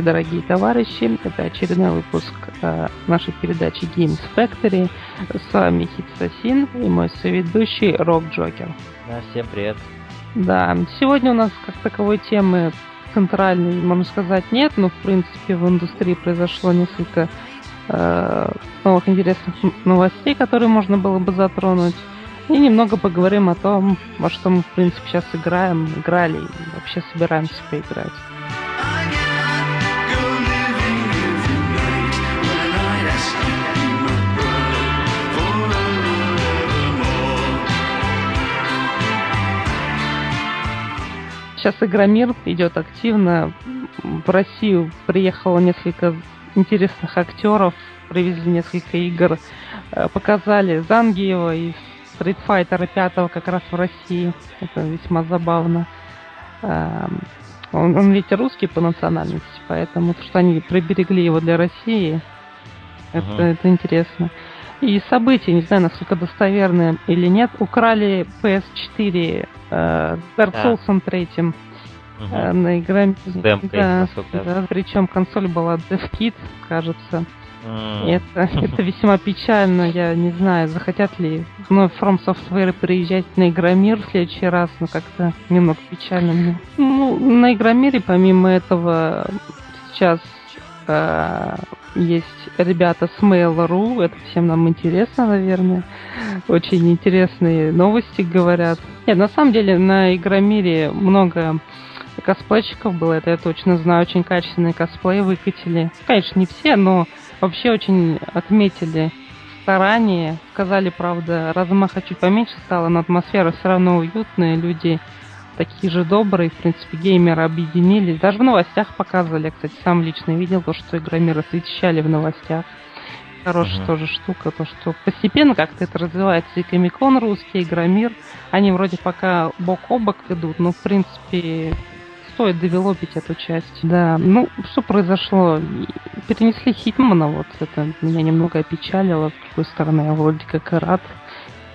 Здравствуйте, дорогие товарищи. Это очередной выпуск э, нашей передачи Games Factory. С вами Хит Сосин и мой соведущий Рок Джокер. Да, всем привет. Да, сегодня у нас как таковой темы центральной, можно сказать, нет, но в принципе в индустрии произошло несколько э, новых интересных новостей, которые можно было бы затронуть. И немного поговорим о том, во что мы в принципе сейчас играем, играли и вообще собираемся поиграть. Сейчас Игромир идет активно. В Россию приехало несколько интересных актеров, привезли несколько игр, э, показали Зангиева и Street Fighter 5 как раз в России. Это весьма забавно. Эм, он, он ведь русский по национальности, поэтому то, что они приберегли его для России, это, uh-huh. это интересно. И события, не знаю, насколько достоверные или нет, украли PS4 э, Dark Souls да. 3 угу. э, на игре. Да, да, причем консоль была DevKit, кажется. Mm. Это, это весьма печально. Я не знаю, захотят ли вновь From Software приезжать на Игромир в следующий раз, но как-то немного печально мне. Ну, на Игромире, помимо этого, сейчас э, есть ребята с Mail.ru, это всем нам интересно, наверное. Очень интересные новости говорят. Нет, на самом деле на Игромире много косплейщиков было, это я точно знаю, очень качественные косплеи выкатили. Конечно, не все, но вообще очень отметили старания. Сказали, правда, размаха чуть поменьше стало, но атмосфера все равно уютная, люди такие же добрые, в принципе, геймеры объединились. Даже в новостях показывали, я, кстати, сам лично видел то, что игромир освещали в новостях. Хорошая uh-huh. тоже штука, то, что постепенно как-то это развивается. И Комикон русский, Игромир, они вроде пока бок о бок идут, но, в принципе, стоит девелопить эту часть. Да, ну, что произошло? Перенесли Хитмана, вот это меня немного опечалило. С другой стороны, я вроде как и рад.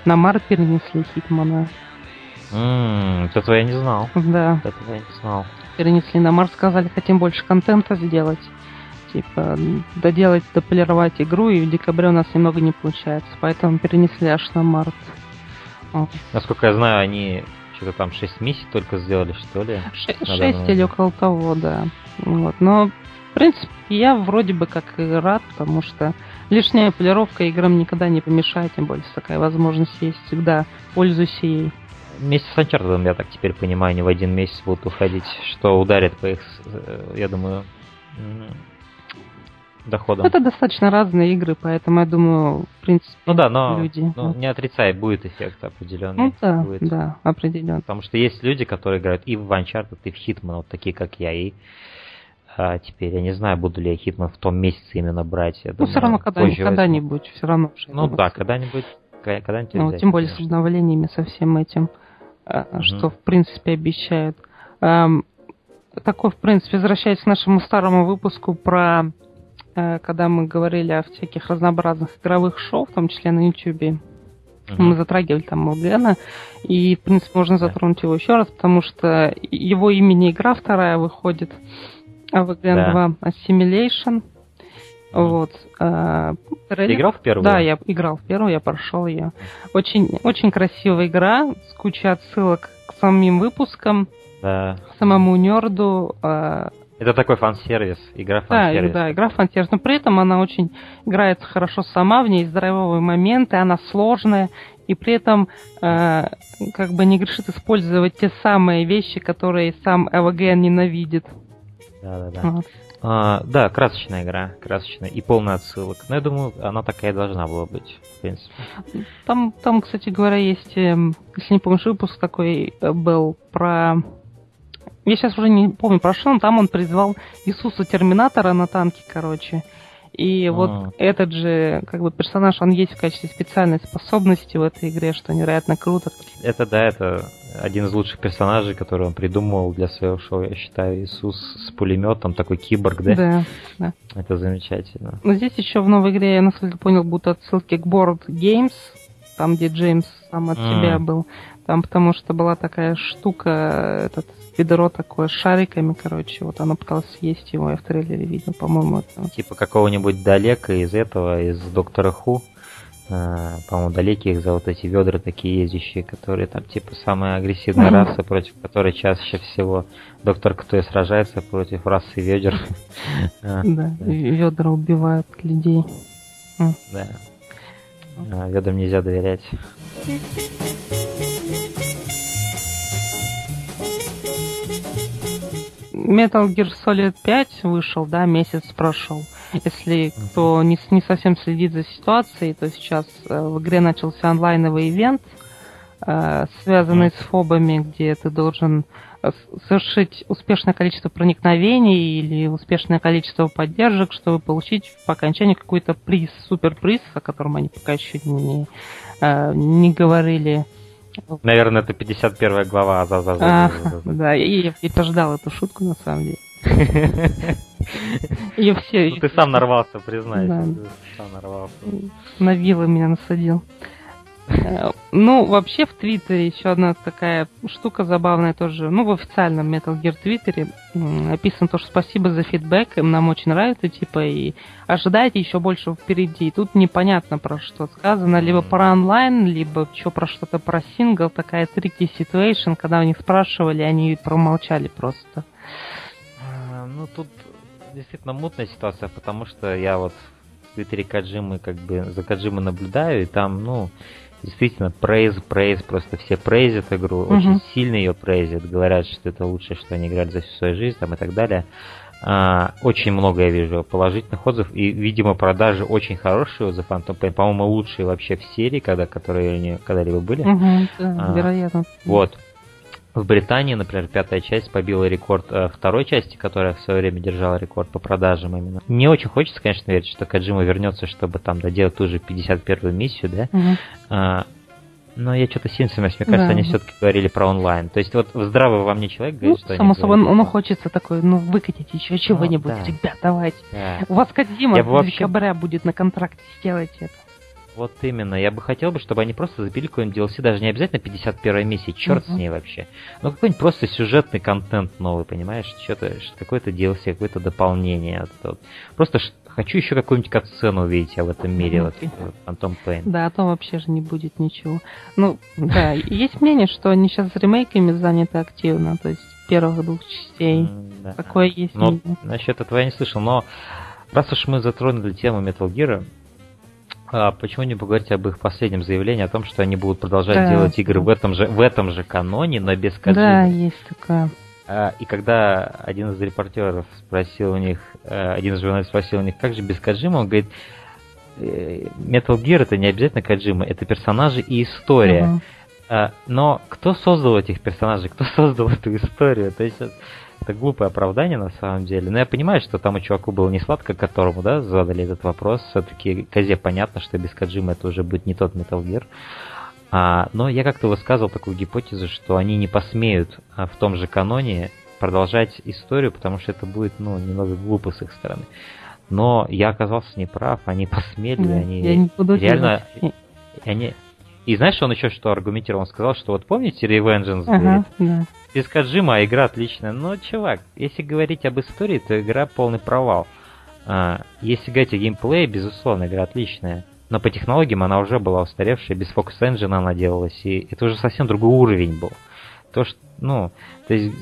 На Мар перенесли Хитмана. Ммм, этого я не знал. Да. Этого я не знал. Перенесли на Марс, сказали, хотим больше контента сделать. Типа, доделать, дополировать игру, и в декабре у нас немного не получается. Поэтому перенесли аж на март. Вот. Насколько я знаю, они что-то там 6 миссий только сделали, что ли? 6, 6 или около того, да. Вот. Но, в принципе, я вроде бы как и рад, потому что лишняя полировка играм никогда не помешает, тем более такая возможность есть всегда. Пользуйся ей вместе с Uncharted, я так теперь понимаю, не в один месяц будут уходить, что ударит по их, э, я думаю, доходам. Это достаточно разные игры, поэтому я думаю, в принципе, ну да, но, люди. Но не отрицай, будет эффект определенный. Ну да, будет. да, определенно. Потому что есть люди, которые играют и в Uncharted, и в Hitman, вот такие как я, и а теперь я не знаю, буду ли я Hitman в том месяце именно брать. Я ну, думаю, все равно когда-нибудь, когда-нибудь, все равно. Ну да, когда-нибудь, когда-нибудь. Ну, тем более с обновлениями, со всем этим mm-hmm. что в принципе обещают. Такой, в принципе, возвращаясь к нашему старому выпуску про э, когда мы говорили о всяких разнообразных игровых шоу, в том числе на YouTube. Uh-huh. Мы затрагивали там Моргана, и, в принципе, можно затронуть его еще раз, потому что его имени игра вторая выходит, AVGN да. 2 Assimilation. Вот. Э, Ты играл в первую? Да, я играл в первую, я прошел ее. Очень, очень красивая игра, с кучей отсылок к самим выпускам, да. самому нерду. Э, это такой фан-сервис, игра фан-сервис. Да, да, игра фан-сервис, но при этом она очень играется хорошо сама, в ней здоровые моменты, она сложная, и при этом э, как бы не грешит использовать те самые вещи, которые сам ЭВГН ненавидит. Да, да, да. Вот. А, да, красочная игра, красочная и полная отсылок. Но я думаю, она такая должна была быть, в принципе. Там, там, кстати говоря, есть, эм, если не помнишь, выпуск такой э, был про... Я сейчас уже не помню про что, но там он призвал Иисуса Терминатора на танке, короче. И вот а. этот же как бы персонаж, он есть в качестве специальной способности в этой игре, что невероятно круто. Это да, это один из лучших персонажей, который он придумал для своего шоу, я считаю, Иисус с пулеметом, такой киборг, да? Да, да. Это замечательно. Но здесь еще в новой игре, я насколько понял, будут отсылки к Board Games, там, где Джеймс сам от mm. себя был. Там потому что была такая штука, этот ведро такое с шариками, короче, вот она пыталась съесть его, я в трейлере видел, по-моему. Это... Типа какого-нибудь далека из этого, из Доктора Ху. А, по-моему, далекие их за вот эти ведра такие ездящие, которые там типа самая агрессивная раса, против которой чаще всего доктор Кто сражается против расы ведер. Да, ведра убивают людей. Да. А, ведрам нельзя доверять. Metal Gear Solid 5 вышел, да, месяц прошел. Если кто не, не совсем следит за ситуацией, то сейчас э, в игре начался онлайновый ивент, э, связанный с фобами, где ты должен э, совершить успешное количество проникновений или успешное количество поддержек, чтобы получить по окончании какой-то приз, суперприз, о котором они пока еще не, не говорили. Наверное, это 51 глава Азазаза. А, да, я, я пождал эту шутку на самом деле. Ее все... Ну, ты сам нарвался, признайся. Ты сам нарвался. На вилы меня насадил. Э, ну, вообще в Твиттере еще одна такая штука забавная тоже. Ну, в официальном Metal Gear Твиттере написано то, что спасибо за фидбэк, им нам очень нравится, типа, и ожидайте еще больше впереди. И тут непонятно про что сказано, либо про онлайн, либо еще про что-то про сингл, такая tricky situation, когда у них спрашивали, они промолчали просто. А, ну, тут действительно мутная ситуация, потому что я вот в Твиттере Каджимы, как бы, за Каджимы наблюдаю, и там, ну, действительно, прейз, прейз, просто все прейзят игру, угу. очень сильно ее прейзят, говорят, что это лучшее, что они играли за всю свою жизнь, там и так далее. А, очень много я вижу положительных отзывов, и, видимо, продажи очень хорошие за Phantom Pain, по-моему, лучшие вообще в серии, когда, которые они когда-либо были. Угу, да, а, вероятно. Вот. В Британии, например, пятая часть побила рекорд э, второй части, которая в свое время держала рекорд по продажам именно. Не очень хочется, конечно, верить, что Каджима вернется, чтобы там доделать ту же 51-ю миссию, да. Угу. А, но я что-то сильно сомневаюсь. Мне кажется, да. они все-таки говорили про онлайн. То есть вот здравый во мне человек говорит, ну, что Само собой, ну, ну хочется такой, ну выкатить еще чего-нибудь, ну, да. ребят, давайте. Да. У вас Кадзима в вообще... декабря будет на контракте, сделайте это. Вот именно. Я бы хотел бы, чтобы они просто запили какой-нибудь DLC, даже не обязательно 51 миссии, черт uh-huh. с ней вообще. Но какой-нибудь просто сюжетный контент новый, понимаешь? Что-то, какой-то DLC, какое-то дополнение. Вот, вот. Просто хочу еще какую-нибудь катсцену увидеть в этом мире, вот, Антон Пейн. Да, а то вообще же не будет ничего. Ну, да, есть мнение, что они сейчас с ремейками заняты активно, то есть первых двух частей. Такое есть. Ну, насчет этого я не слышал, но раз уж мы затронули тему Metal Gear, а почему не поговорить об их последнем заявлении о том, что они будут продолжать да. делать игры в этом же в этом же каноне, но без Каджимы? Да, есть такое. А, и когда один из репортеров спросил у них, э, один из журналистов спросил у них, как же без Каджима, он говорит, «Э, Metal Gear это не обязательно Каджима, это персонажи и история. Uh-huh. Но кто создал этих персонажей, кто создал эту историю? То есть это глупое оправдание на самом деле. Но я понимаю, что там у чуваку было не сладко, которому, да, задали этот вопрос. Все-таки Козе понятно, что без Каджима это уже будет не тот Metal Gear. А, но я как-то высказывал такую гипотезу, что они не посмеют а, в том же каноне продолжать историю, потому что это будет, ну, немного глупо с их стороны. Но я оказался неправ, они посмели, да, они я не буду реально... Они, и знаешь, он еще что аргументировал? Он сказал, что вот помните Revengeance? Ага, да. Без Каджима а игра отличная. Но, чувак, если говорить об истории, то игра полный провал. А, если говорить о геймплее, безусловно, игра отличная. Но по технологиям она уже была устаревшая, без Focus Engine она делалась, и это уже совсем другой уровень был. То, что, ну, то есть,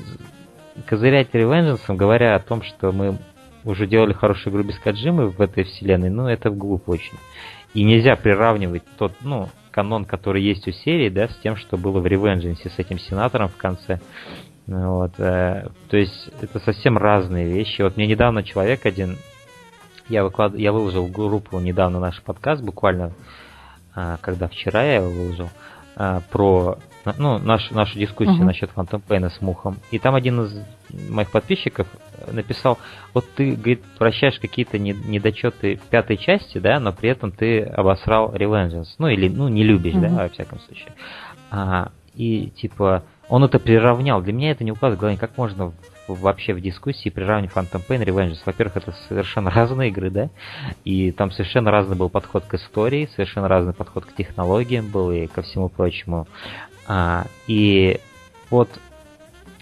козырять Revengeance, говоря о том, что мы уже делали хорошую игру без Каджимы в этой вселенной, ну, это глупо очень. И нельзя приравнивать тот, ну, канон, который есть у серии, да, с тем, что было в Revengeance, с этим сенатором в конце. Вот, э, то есть это совсем разные вещи. Вот мне недавно человек один, я, выклад... я выложил группу недавно наш подкаст, буквально, э, когда вчера я его выложил, э, про ну, наш, нашу дискуссию uh-huh. насчет Phantom Pain с Мухом. И там один из моих подписчиков написал, вот ты, говорит, прощаешь какие-то недочеты в пятой части, да, но при этом ты обосрал Revengeance. Ну, или, ну, не любишь, uh-huh. да, во всяком случае. А, и, типа, он это приравнял. Для меня это не укладывает в голове, как можно вообще в дискуссии приравнивать Phantom Pain и Revengeance. Во-первых, это совершенно разные игры, да, и там совершенно разный был подход к истории, совершенно разный подход к технологиям был и ко всему прочему. А, и вот,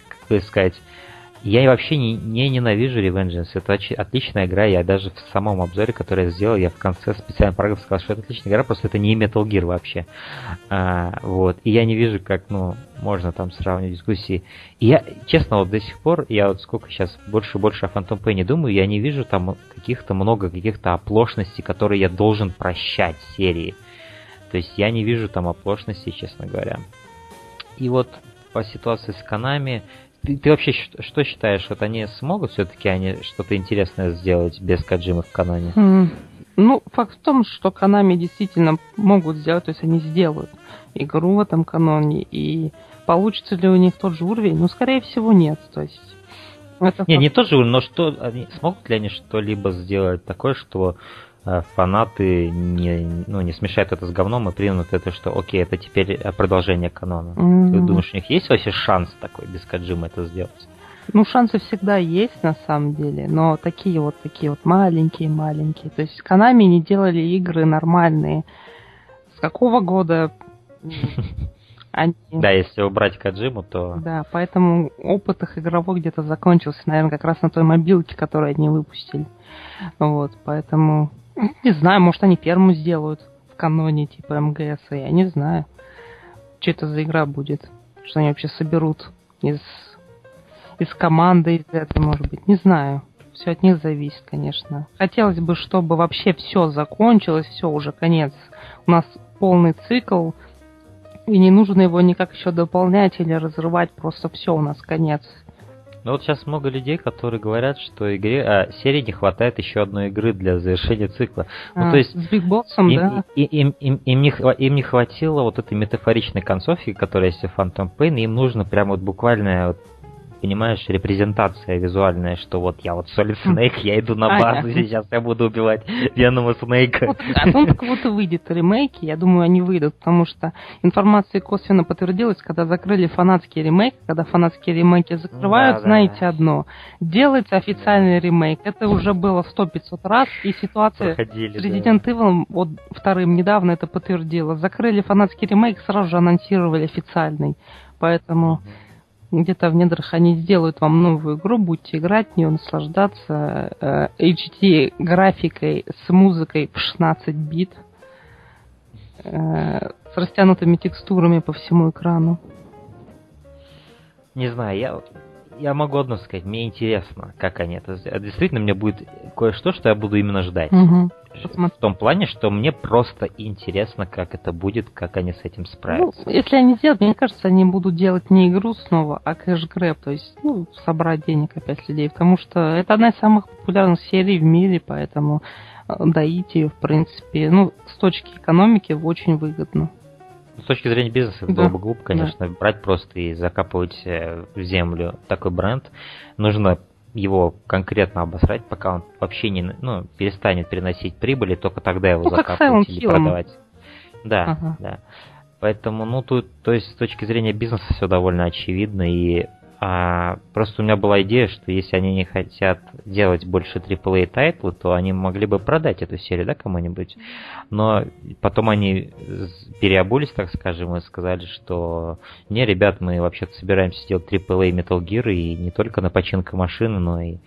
как бы сказать, я вообще не, не ненавижу Revengeance. Это отличная игра. Я даже в самом обзоре, который я сделал, я в конце специально программ сказал, что это отличная игра, просто это не Metal Gear вообще. А, вот. И я не вижу, как, ну, можно там сравнивать дискуссии. И я, честно, вот до сих пор, я вот сколько сейчас больше и больше о Phantom Pain думаю, я не вижу там каких-то много каких-то оплошностей, которые я должен прощать серии. То есть я не вижу там оплошностей, честно говоря. И вот по ситуации с Канами, ты, ты вообще что считаешь, вот они смогут все-таки они что-то интересное сделать без Каджимы в каноне? Mm. Ну, факт в том, что Канами действительно могут сделать, то есть они сделают игру в этом каноне, и получится ли у них тот же уровень? Ну, скорее всего, нет. То есть это не, факт... не тот же уровень, но что, они, смогут ли они что-либо сделать такое, что фанаты не, ну, не смешают это с говном и примут это, что окей, это теперь э, продолжение канона. Mm-hmm. Ты думаешь, у них есть вообще шанс такой без Каджима это сделать? Ну, шансы всегда есть, на самом деле, но такие вот, такие вот маленькие-маленькие. То есть Канами не делали игры нормальные. С какого года они... Да, если убрать Каджиму, то... Да, поэтому опыт их игровой где-то закончился, наверное, как раз на той мобилке, которую они выпустили. Вот, поэтому не знаю, может они первым сделают в каноне типа МГС, я не знаю. Что это за игра будет? Что они вообще соберут из, из команды, из этого, может быть, не знаю. Все от них зависит, конечно. Хотелось бы, чтобы вообще все закончилось, все уже конец. У нас полный цикл, и не нужно его никак еще дополнять или разрывать, просто все у нас конец. Ну вот сейчас много людей, которые говорят, что игре, а, серии не хватает еще одной игры для завершения цикла. Ну, а, то есть, с Boss'ом, им, да? Им, им, им, им, не, им не хватило вот этой метафоричной концовки, которая есть в Phantom Pain, им нужно прям вот буквально вот понимаешь, репрезентация визуальная, что вот я вот Solid Snake, я иду на базу, а, сейчас я буду убивать Венома Снейка. Вот, о том, как вот выйдет ремейки, я думаю, они выйдут, потому что информация косвенно подтвердилась, когда закрыли фанатский ремейк, когда фанатские ремейки закрывают, да, знаете да. одно, делается официальный ремейк. Это уже было сто пятьсот раз, и ситуация Проходили, с Resident. Evil вот вторым недавно это подтвердила. Закрыли фанатский ремейк, сразу же анонсировали официальный. Поэтому... Mm-hmm где-то в недрах они сделают вам новую игру, будете играть в нее, наслаждаться э, HD графикой с музыкой в 16 бит, э, с растянутыми текстурами по всему экрану. Не знаю, я я могу одно сказать, мне интересно, как они это сделают. Действительно, мне будет кое-что, что я буду именно ждать. Угу. В том плане, что мне просто интересно, как это будет, как они с этим справятся. Ну, если они сделают, мне кажется, они будут делать не игру снова, а кэш-грэб, то есть, ну, собрать денег опять людей, потому что это одна из самых популярных серий в мире, поэтому э, доить ее, в принципе, ну, с точки экономики очень выгодно. С точки зрения бизнеса это да. было бы глупо, конечно, да. брать просто и закапывать э, в землю такой бренд. Нужно его конкретно обосрать, пока он вообще не ну, перестанет приносить прибыли, только тогда его ну, закапывать или продавать. Да, ага. да. Поэтому, ну, тут, то есть, с точки зрения бизнеса все довольно очевидно, и а, просто у меня была идея, что если они не хотят делать больше AAA title ы, то они могли бы продать эту серию, да, кому-нибудь. Но потом они переобулись, так скажем, и сказали, что не, ребят, мы вообще-то собираемся делать AAA Metal Gear, и не только на починку машины, но и,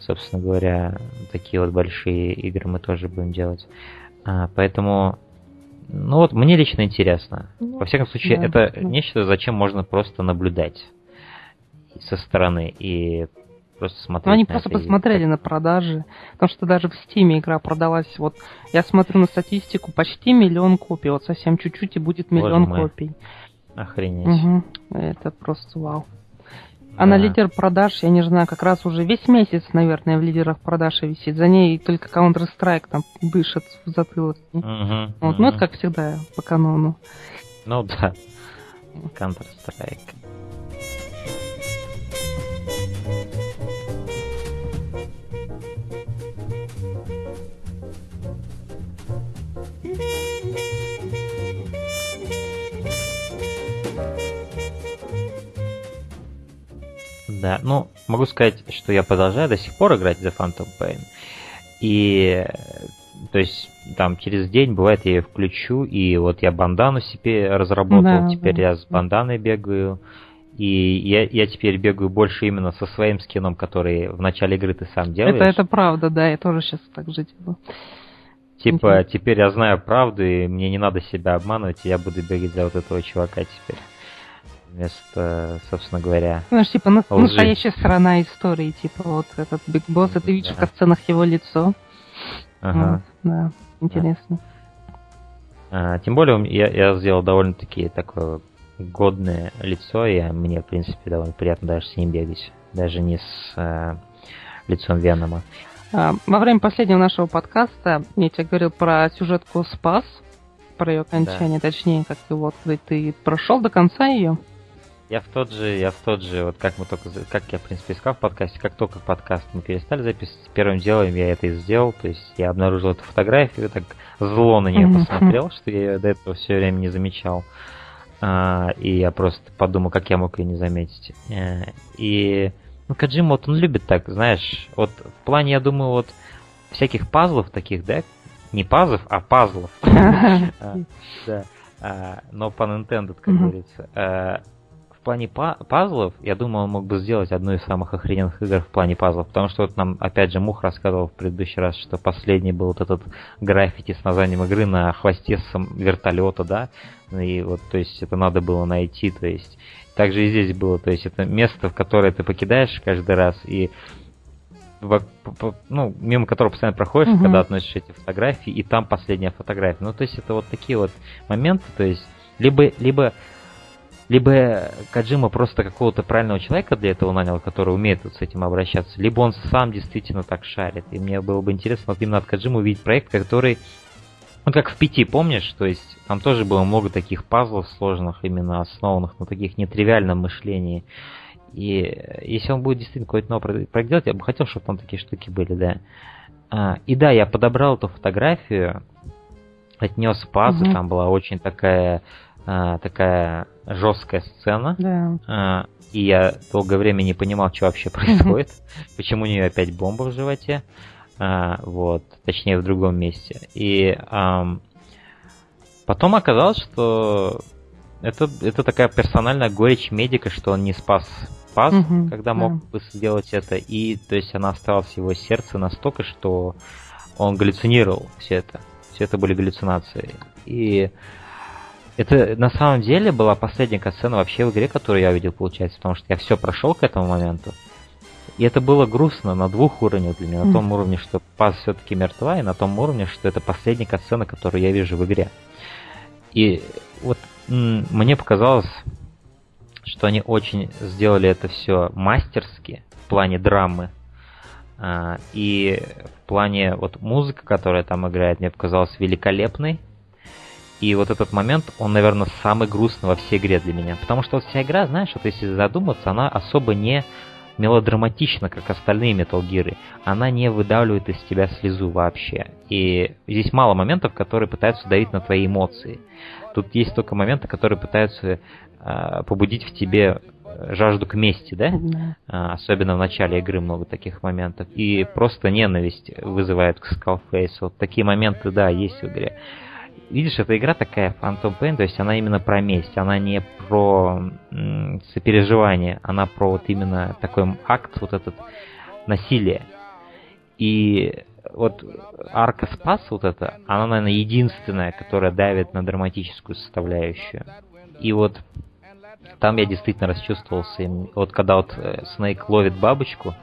собственно говоря, такие вот большие игры мы тоже будем делать. А, поэтому ну вот, мне лично интересно. Ну, Во всяком случае, да, это да. нечто, зачем можно просто наблюдать со стороны и просто смотреть. Ну, они просто это посмотрели и... на продажи, потому что даже в Steam игра продалась. Вот я смотрю на статистику, почти миллион копий, вот совсем чуть-чуть и будет миллион Боже копий. Охренеть. Угу. Это просто вау. А да. на лидер продаж, я не знаю, как раз уже весь месяц, наверное, в лидерах продаж висит. За ней только Counter-Strike там дышит в затылок. Угу, вот, угу. Ну, это как всегда по канону. Ну да. Counter-Strike. Да, ну, могу сказать, что я продолжаю до сих пор играть за Phantom Pain. И то есть там через день бывает я ее включу, и вот я бандану себе разработал, да, теперь да. я с банданой бегаю. И я, я теперь бегаю больше именно со своим скином, который в начале игры ты сам делаешь. Это, это правда, да, я тоже сейчас так же делаю. Типа, теперь я знаю правду, и мне не надо себя обманывать, и я буду бегать за вот этого чувака теперь. Вместо, собственно говоря, Знаешь, типа, лжи. настоящая сторона истории, типа, вот этот Биг Босс, ты видишь да. в сценах его лицо. Ага. Вот, да, интересно. А, тем более, я, я сделал довольно-таки такое годное лицо, и мне, в принципе, довольно приятно даже с ним бегать. Даже не с э, лицом Венома. А, во время последнего нашего подкаста я тебе говорил про сюжетку «Спас», про ее окончание, да. точнее, как ты вот ты прошел до конца ее? Я в тот же, я в тот же, вот как мы только, как я, в принципе, искал в подкасте, как только подкаст мы перестали записывать, первым делом я это и сделал, то есть я обнаружил эту фотографию, так зло на нее посмотрел, что я ее до этого все время не замечал. А, и я просто подумал, как я мог ее не заметить. Э, и, ну, Каджима, вот он любит так, знаешь, вот в плане, я думаю, вот всяких пазлов таких, да, не пазлов, а пазлов. А, да. А, но по Nintendo, как говорится. Плане пазлов, я думаю, он мог бы сделать одну из самых охрененных игр в плане пазлов, потому что вот нам, опять же, Мух рассказывал в предыдущий раз, что последний был вот этот граффити с названием игры на хвосте вертолета, да, и вот, то есть, это надо было найти, то есть, также и здесь было, то есть, это место, в которое ты покидаешь каждый раз, и ну, мимо которого постоянно проходишь, угу. когда относишь эти фотографии, и там последняя фотография. Ну, то есть это вот такие вот моменты, то есть либо, либо либо Каджима просто какого-то правильного человека для этого нанял, который умеет вот с этим обращаться, либо он сам действительно так шарит. И мне было бы интересно вот именно от Каджима увидеть проект, который ну, как в пяти, помнишь? То есть там тоже было много таких пазлов сложных, именно основанных на таких нетривиальном мышлении. И если он будет действительно какой-то новый проект делать, я бы хотел, чтобы там такие штуки были, да. А, и да, я подобрал эту фотографию, отнес пазы, угу. там была очень такая а, такая жесткая сцена. Да. А, и я долгое время не понимал, что вообще происходит. Почему у нее опять бомба в животе. А, вот, точнее в другом месте. И потом оказалось, что это, это такая персональная горечь медика, что он не спас пас, угу, когда мог да. бы сделать это. И то есть она осталась в его сердце настолько, что он галлюцинировал все это. Все это были галлюцинации. И это на самом деле была последняя катсцена вообще в игре, которую я видел, получается, потому что я все прошел к этому моменту. И это было грустно на двух уровнях для меня. На том уровне, что Паз все-таки мертва, и на том уровне, что это последняя катсцена, которую я вижу в игре. И вот мне показалось, что они очень сделали это все мастерски в плане драмы. А, и в плане вот музыка, которая там играет, мне показалась великолепной. И вот этот момент, он, наверное, самый грустный во всей игре для меня. Потому что вот вся игра, знаешь, вот если задуматься, она особо не мелодраматична, как остальные Metal Gear. Она не выдавливает из тебя слезу вообще. И здесь мало моментов, которые пытаются давить на твои эмоции. Тут есть только моменты, которые пытаются э, побудить в тебе жажду к мести, да? Mm-hmm. особенно в начале игры много таких моментов. И просто ненависть вызывает к Skullface. Вот такие моменты, да, есть в игре видишь, эта игра такая Phantom Pain, то есть она именно про месть, она не про сопереживание, она про вот именно такой акт, вот этот насилие. И вот арка Спас вот эта, она, наверное, единственная, которая давит на драматическую составляющую. И вот там я действительно расчувствовался. Вот когда вот Снейк ловит бабочку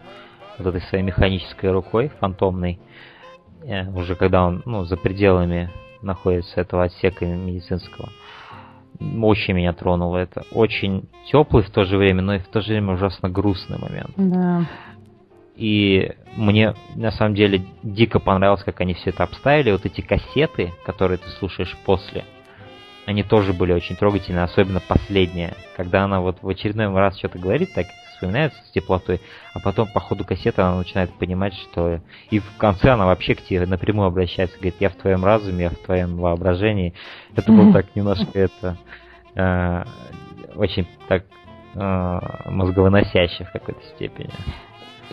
вот этой своей механической рукой, фантомной, э, уже когда он ну, за пределами находится этого отсека медицинского. Очень меня тронуло это. Очень теплый в то же время, но и в то же время ужасно грустный момент. Да. И мне на самом деле дико понравилось, как они все это обставили. Вот эти кассеты, которые ты слушаешь после, они тоже были очень трогательные, особенно последняя, когда она вот в очередной раз что-то говорит, так вспоминается с теплотой, а потом по ходу кассеты она начинает понимать, что... И в конце она вообще к тебе напрямую обращается, говорит, я в твоем разуме, я в твоем воображении. Это было так немножко это... Э, очень так э, мозговыносяще в какой-то степени.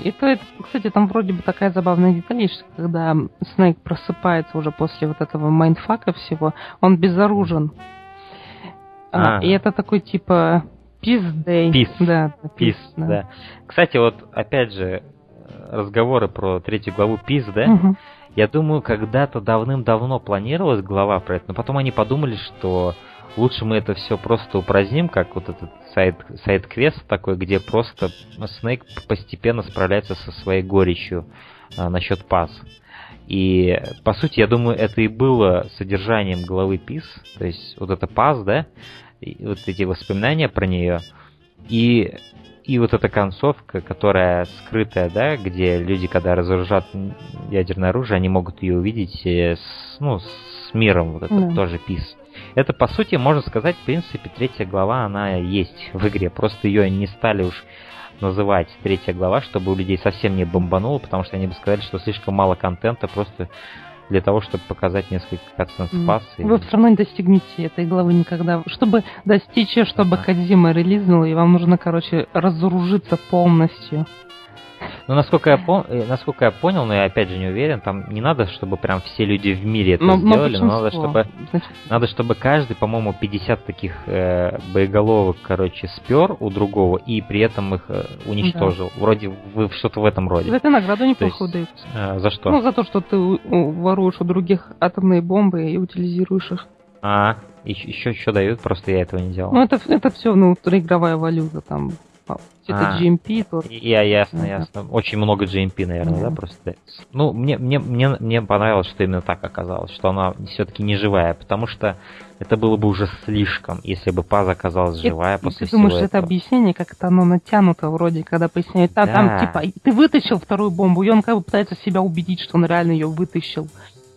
Это, это, кстати, там вроде бы такая забавная деталь есть, когда Снейк просыпается уже после вот этого mindfuck а всего, он безоружен. А, и это такой типа Day. Peace. Да, Peace, да. да. Кстати, вот опять же, разговоры про третью главу Peace, да? Угу. Я думаю, когда-то давным-давно планировалась глава про это, но потом они подумали, что лучше мы это все просто упраздним, как вот этот сайт, сайт-квест такой, где просто Снейк постепенно справляется со своей горечью а, насчет пас. И, по сути, я думаю, это и было содержанием главы ПИС, то есть вот это пас, да, и вот эти воспоминания про нее, и, и вот эта концовка, которая скрытая, да, где люди, когда разоружат ядерное оружие, они могут ее увидеть э, с, ну, с миром, вот это mm. тоже ПИС. Это, по сути, можно сказать, в принципе, третья глава, она есть в игре. Просто ее не стали уж называть третья глава, чтобы у людей совсем не бомбануло, потому что они бы сказали, что слишком мало контента просто для того, чтобы показать несколько спас. Mm. И... Вы все равно не достигнете этой главы никогда. Чтобы достичь чтобы uh-huh. Кадима релизнул, и вам нужно, короче, разоружиться полностью. Ну, насколько я, пом... Э, насколько я понял, но я опять же не уверен, там не надо, чтобы прям все люди в мире это но, сделали, но, но надо, чтобы, надо, чтобы каждый, по-моему, 50 таких э, боеголовок, короче, спер у другого и при этом их э, уничтожил. Да. Вроде вы что-то в этом роде. За это награду неплохую дают. Э, за что? Ну, за то, что ты воруешь у других атомные бомбы и утилизируешь их. А, еще, еще дают, просто я этого не делал. Ну, это, это все, ну, игровая валюта, там, это а, GMP тоже. Я ясно, ясно. Очень много GMP, наверное, да, просто. Ну, мне, мне, мне, мне понравилось, что именно так оказалось, что она все-таки не живая, потому что это было бы уже слишком, если бы Паза оказалась живая и, после ты думаешь, это объяснение, как это оно натянуто вроде, когда поясняют, а да. там типа, ты вытащил вторую бомбу, и он как бы пытается себя убедить, что он реально ее вытащил.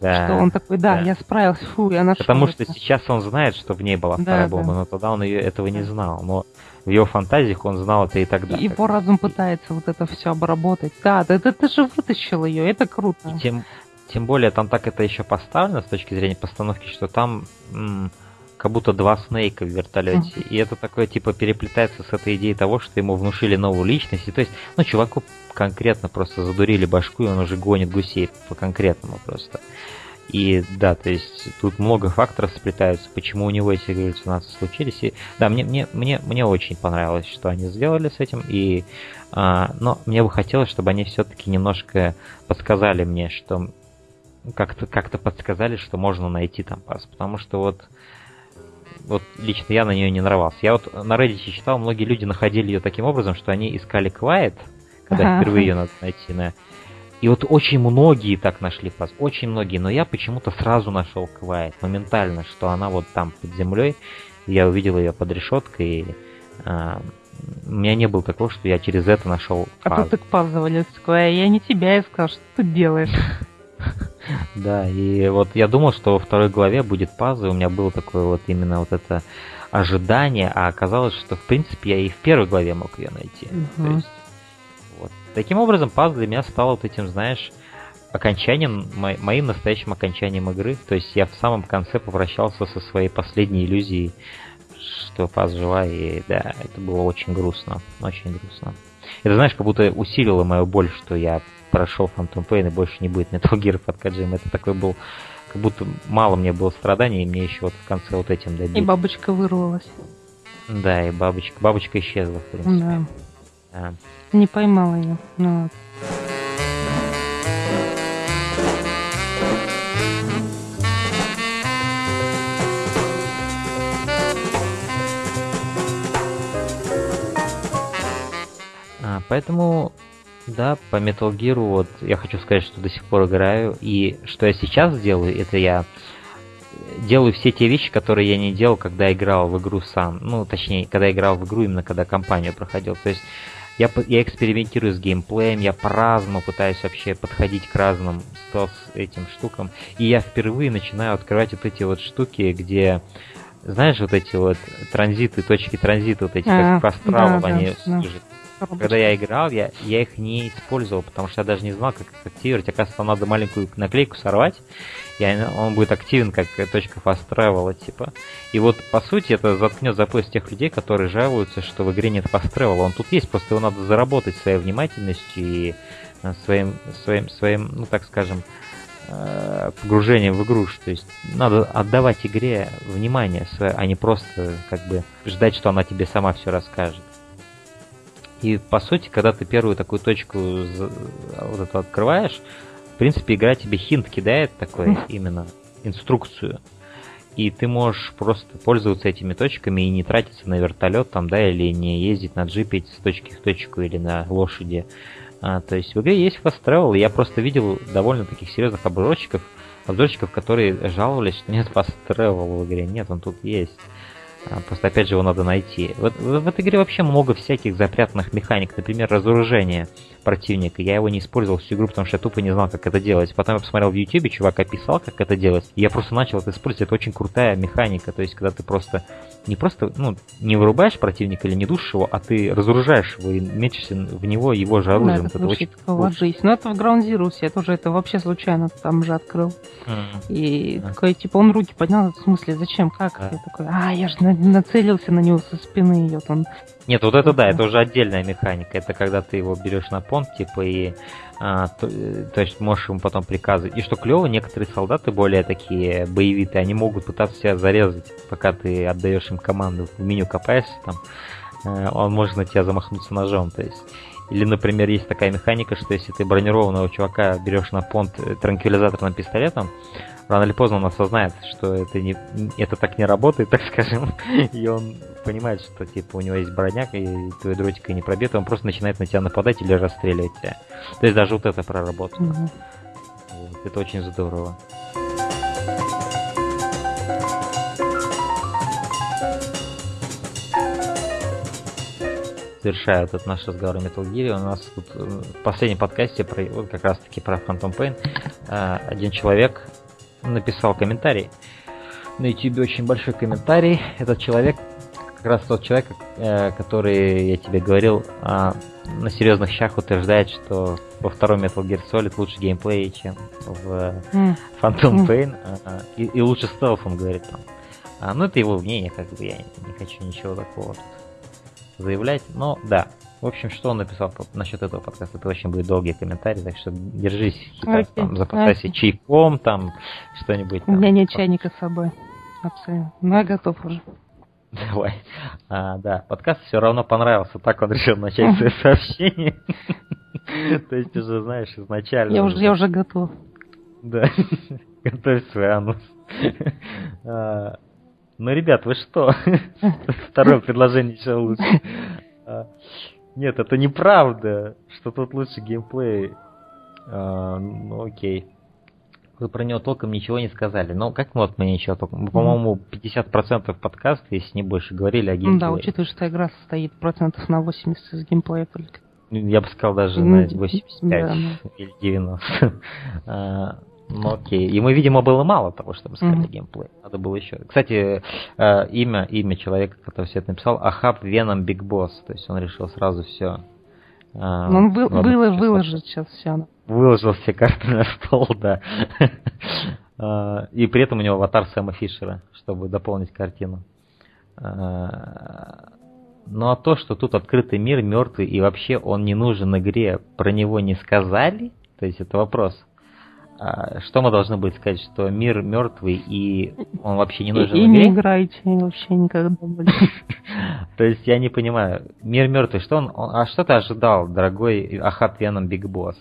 Да, что он такой, да, да, я справился, фу, я нашел. Потому это. что сейчас он знает, что в ней была да, вторая бомба, да. но тогда он ее этого не знал. Но в его фантазиях он знал это и тогда. И его разум пытается вот это все обработать. Да, да, да ты же вытащил ее, это круто. И тем, тем более там так это еще поставлено с точки зрения постановки, что там м- как будто два снейка в вертолете. Mm-hmm. И это такое типа переплетается с этой идеей того, что ему внушили новую личность. И то есть, ну, чуваку конкретно просто задурили башку, и он уже гонит гусей по конкретному просто. И да, то есть тут много факторов сплетаются, почему у него эти галлюцинации случились. И да, мне, мне, мне, мне очень понравилось, что они сделали с этим. И, а, но мне бы хотелось, чтобы они все-таки немножко подсказали мне, что как-то как-то подсказали, что можно найти там пас. Потому что вот вот лично я на нее не нарвался. Я вот на Reddit читал, многие люди находили ее таким образом, что они искали Quiet, когда ага. впервые ее надо найти на и вот очень многие так нашли паз, очень многие, но я почему-то сразу нашел Квайт, моментально, что она вот там под землей, я увидел ее под решеткой, и а, у меня не было такого, что я через это нашел паз. А тут так паз завалился, я не тебя искал, что ты делаешь? Да, и вот я думал, что во второй главе будет паза, у меня было такое вот именно вот это ожидание, а оказалось, что в принципе я и в первой главе мог ее найти. Угу. То есть Таким образом, паз для меня стал вот этим, знаешь, окончанием, мо- моим настоящим окончанием игры. То есть я в самом конце попрощался со своей последней иллюзией, что паз жива, и да, это было очень грустно, очень грустно. Это, знаешь, как будто усилило мою боль, что я прошел Phantom Pain и больше не будет Metal Gear под Kojima. Это такой был, как будто мало мне было страданий, и мне еще вот в конце вот этим добить. И бабочка вырвалась. Да, и бабочка, бабочка исчезла, в принципе. Да. Да. Не поймала ее. Ну, вот. А, поэтому, да, по Metal Gear вот я хочу сказать, что до сих пор играю. И что я сейчас делаю, это я делаю все те вещи, которые я не делал, когда играл в игру сам. Ну, точнее, когда играл в игру, именно когда кампанию проходил. То есть я, я экспериментирую с геймплеем, я по-разному пытаюсь вообще подходить к разным стелс этим штукам. И я впервые начинаю открывать вот эти вот штуки, где знаешь, вот эти вот транзиты, точки транзита, вот эти а, как по да, они да, служат. Да. Когда я играл, я, я их не использовал, потому что я даже не знал, как их активировать. Оказывается, надо маленькую наклейку сорвать, и он будет активен как точка fast travel, типа. И вот, по сути, это заткнет за пояс тех людей, которые жалуются, что в игре нет fast travel. Он тут есть, просто его надо заработать своей внимательностью и э, своим, своим, своим, ну так скажем, э, погружением в игру. То есть надо отдавать игре внимание, а не просто как бы ждать, что она тебе сама все расскажет. И по сути, когда ты первую такую точку вот эту открываешь, принципе, игра тебе хинт кидает такой именно инструкцию. И ты можешь просто пользоваться этими точками и не тратиться на вертолет там, да, или не ездить на джипе с точки в точку или на лошади. А, то есть в игре есть fast travel, и я просто видел довольно таких серьезных обзорщиков, обзорщиков, которые жаловались, что нет fast travel в игре. Нет, он тут есть. А, просто опять же его надо найти. Вот в, в этой игре вообще много всяких запрятанных механик. Например, разоружение противника. Я его не использовал всю игру, потому что я тупо не знал, как это делать. Потом я посмотрел в YouTube, чувак описал, как это делать. И я просто начал это использовать. Это очень крутая механика. То есть, когда ты просто не просто, ну, не вырубаешь противника или не душишь его, а ты разоружаешь его и мечешься в него его же оружием. Да, это, это очень жизнь. Но это в Ground Zero я тоже это вообще случайно там же открыл. Mm. И mm. такой, типа, он руки поднял, в смысле, зачем, как? Yeah. Я такой, а, я же нацелился на него со спины, и вот он нет, вот это да, это уже отдельная механика. Это когда ты его берешь на понт, типа, и а, то, то есть можешь ему потом приказывать. И что клево, некоторые солдаты более такие боевитые, они могут пытаться себя зарезать, пока ты отдаешь им команду. В меню копаешься там, э, он может на тебя замахнуться ножом. То есть или, например, есть такая механика, что если ты бронированного чувака берешь на понт э, транквилизаторным пистолетом, рано или поздно он осознает, что это, не, это так не работает, так скажем, и он понимает, что типа у него есть броняк, и твоя дротика не пробита, он просто начинает на тебя нападать или расстреливать тебя. То есть даже вот это проработано. Mm-hmm. Вот, это очень здорово. Завершая этот наш разговор о Metal Gear, у нас тут э, в последнем подкасте про, вот как раз таки про Phantom Pain э, один человек написал комментарий. На YouTube очень большой комментарий. Этот человек как раз тот человек, э, который я тебе говорил, на серьезных щах утверждает, что во втором Metal Gear Solid лучше геймплей, чем в Phantom Pain, и, и лучше стелс, он говорит там. А, ну, это его мнение, как бы я не хочу ничего такого тут заявлять, но да. В общем, что он написал насчет этого подкаста? Это очень будет долгий комментарий, так что держись, хитас, okay. там, запасайся okay. чайком, там, что-нибудь. У меня нет чайника с собой, абсолютно. Но я готов уже. Давай. А, да, подкаст все равно понравился, так он решил начать свое сообщение. То есть уже, знаешь, изначально... Я уже, я уже готов. Да, готовь свой анус. Ну, ребят, вы что? Второе предложение еще лучше. А, нет, это неправда, что тут лучше геймплей. А, ну, окей вы про него толком ничего не сказали. Но как мы вот мы ничего толком? Мы, по-моему, 50% подкаста, если не больше, говорили о геймплее. Да, учитывая, что игра состоит процентов на 80 из геймплея только. Я бы сказал даже на 85 да, или 90. ну окей. И мы, видимо, было мало того, чтобы сказать mm-hmm. геймплей. Надо было еще. Кстати, э, имя, имя человека, который все это написал, Ахаб Веном Биг Босс. То есть он решил сразу все. Э, он вы, вы, выложит сейчас все выложил все карты на стол, да. А, и при этом у него аватар Сэма Фишера, чтобы дополнить картину. А, ну а то, что тут открытый мир мертвый и вообще он не нужен игре, про него не сказали, то есть это вопрос. А что мы должны были сказать, что мир мертвый и он вообще не нужен и? И не играйте вообще никогда больше. То есть я не понимаю, мир мертвый, что он, а что ты ожидал, дорогой Ахат Веном Биг Босс?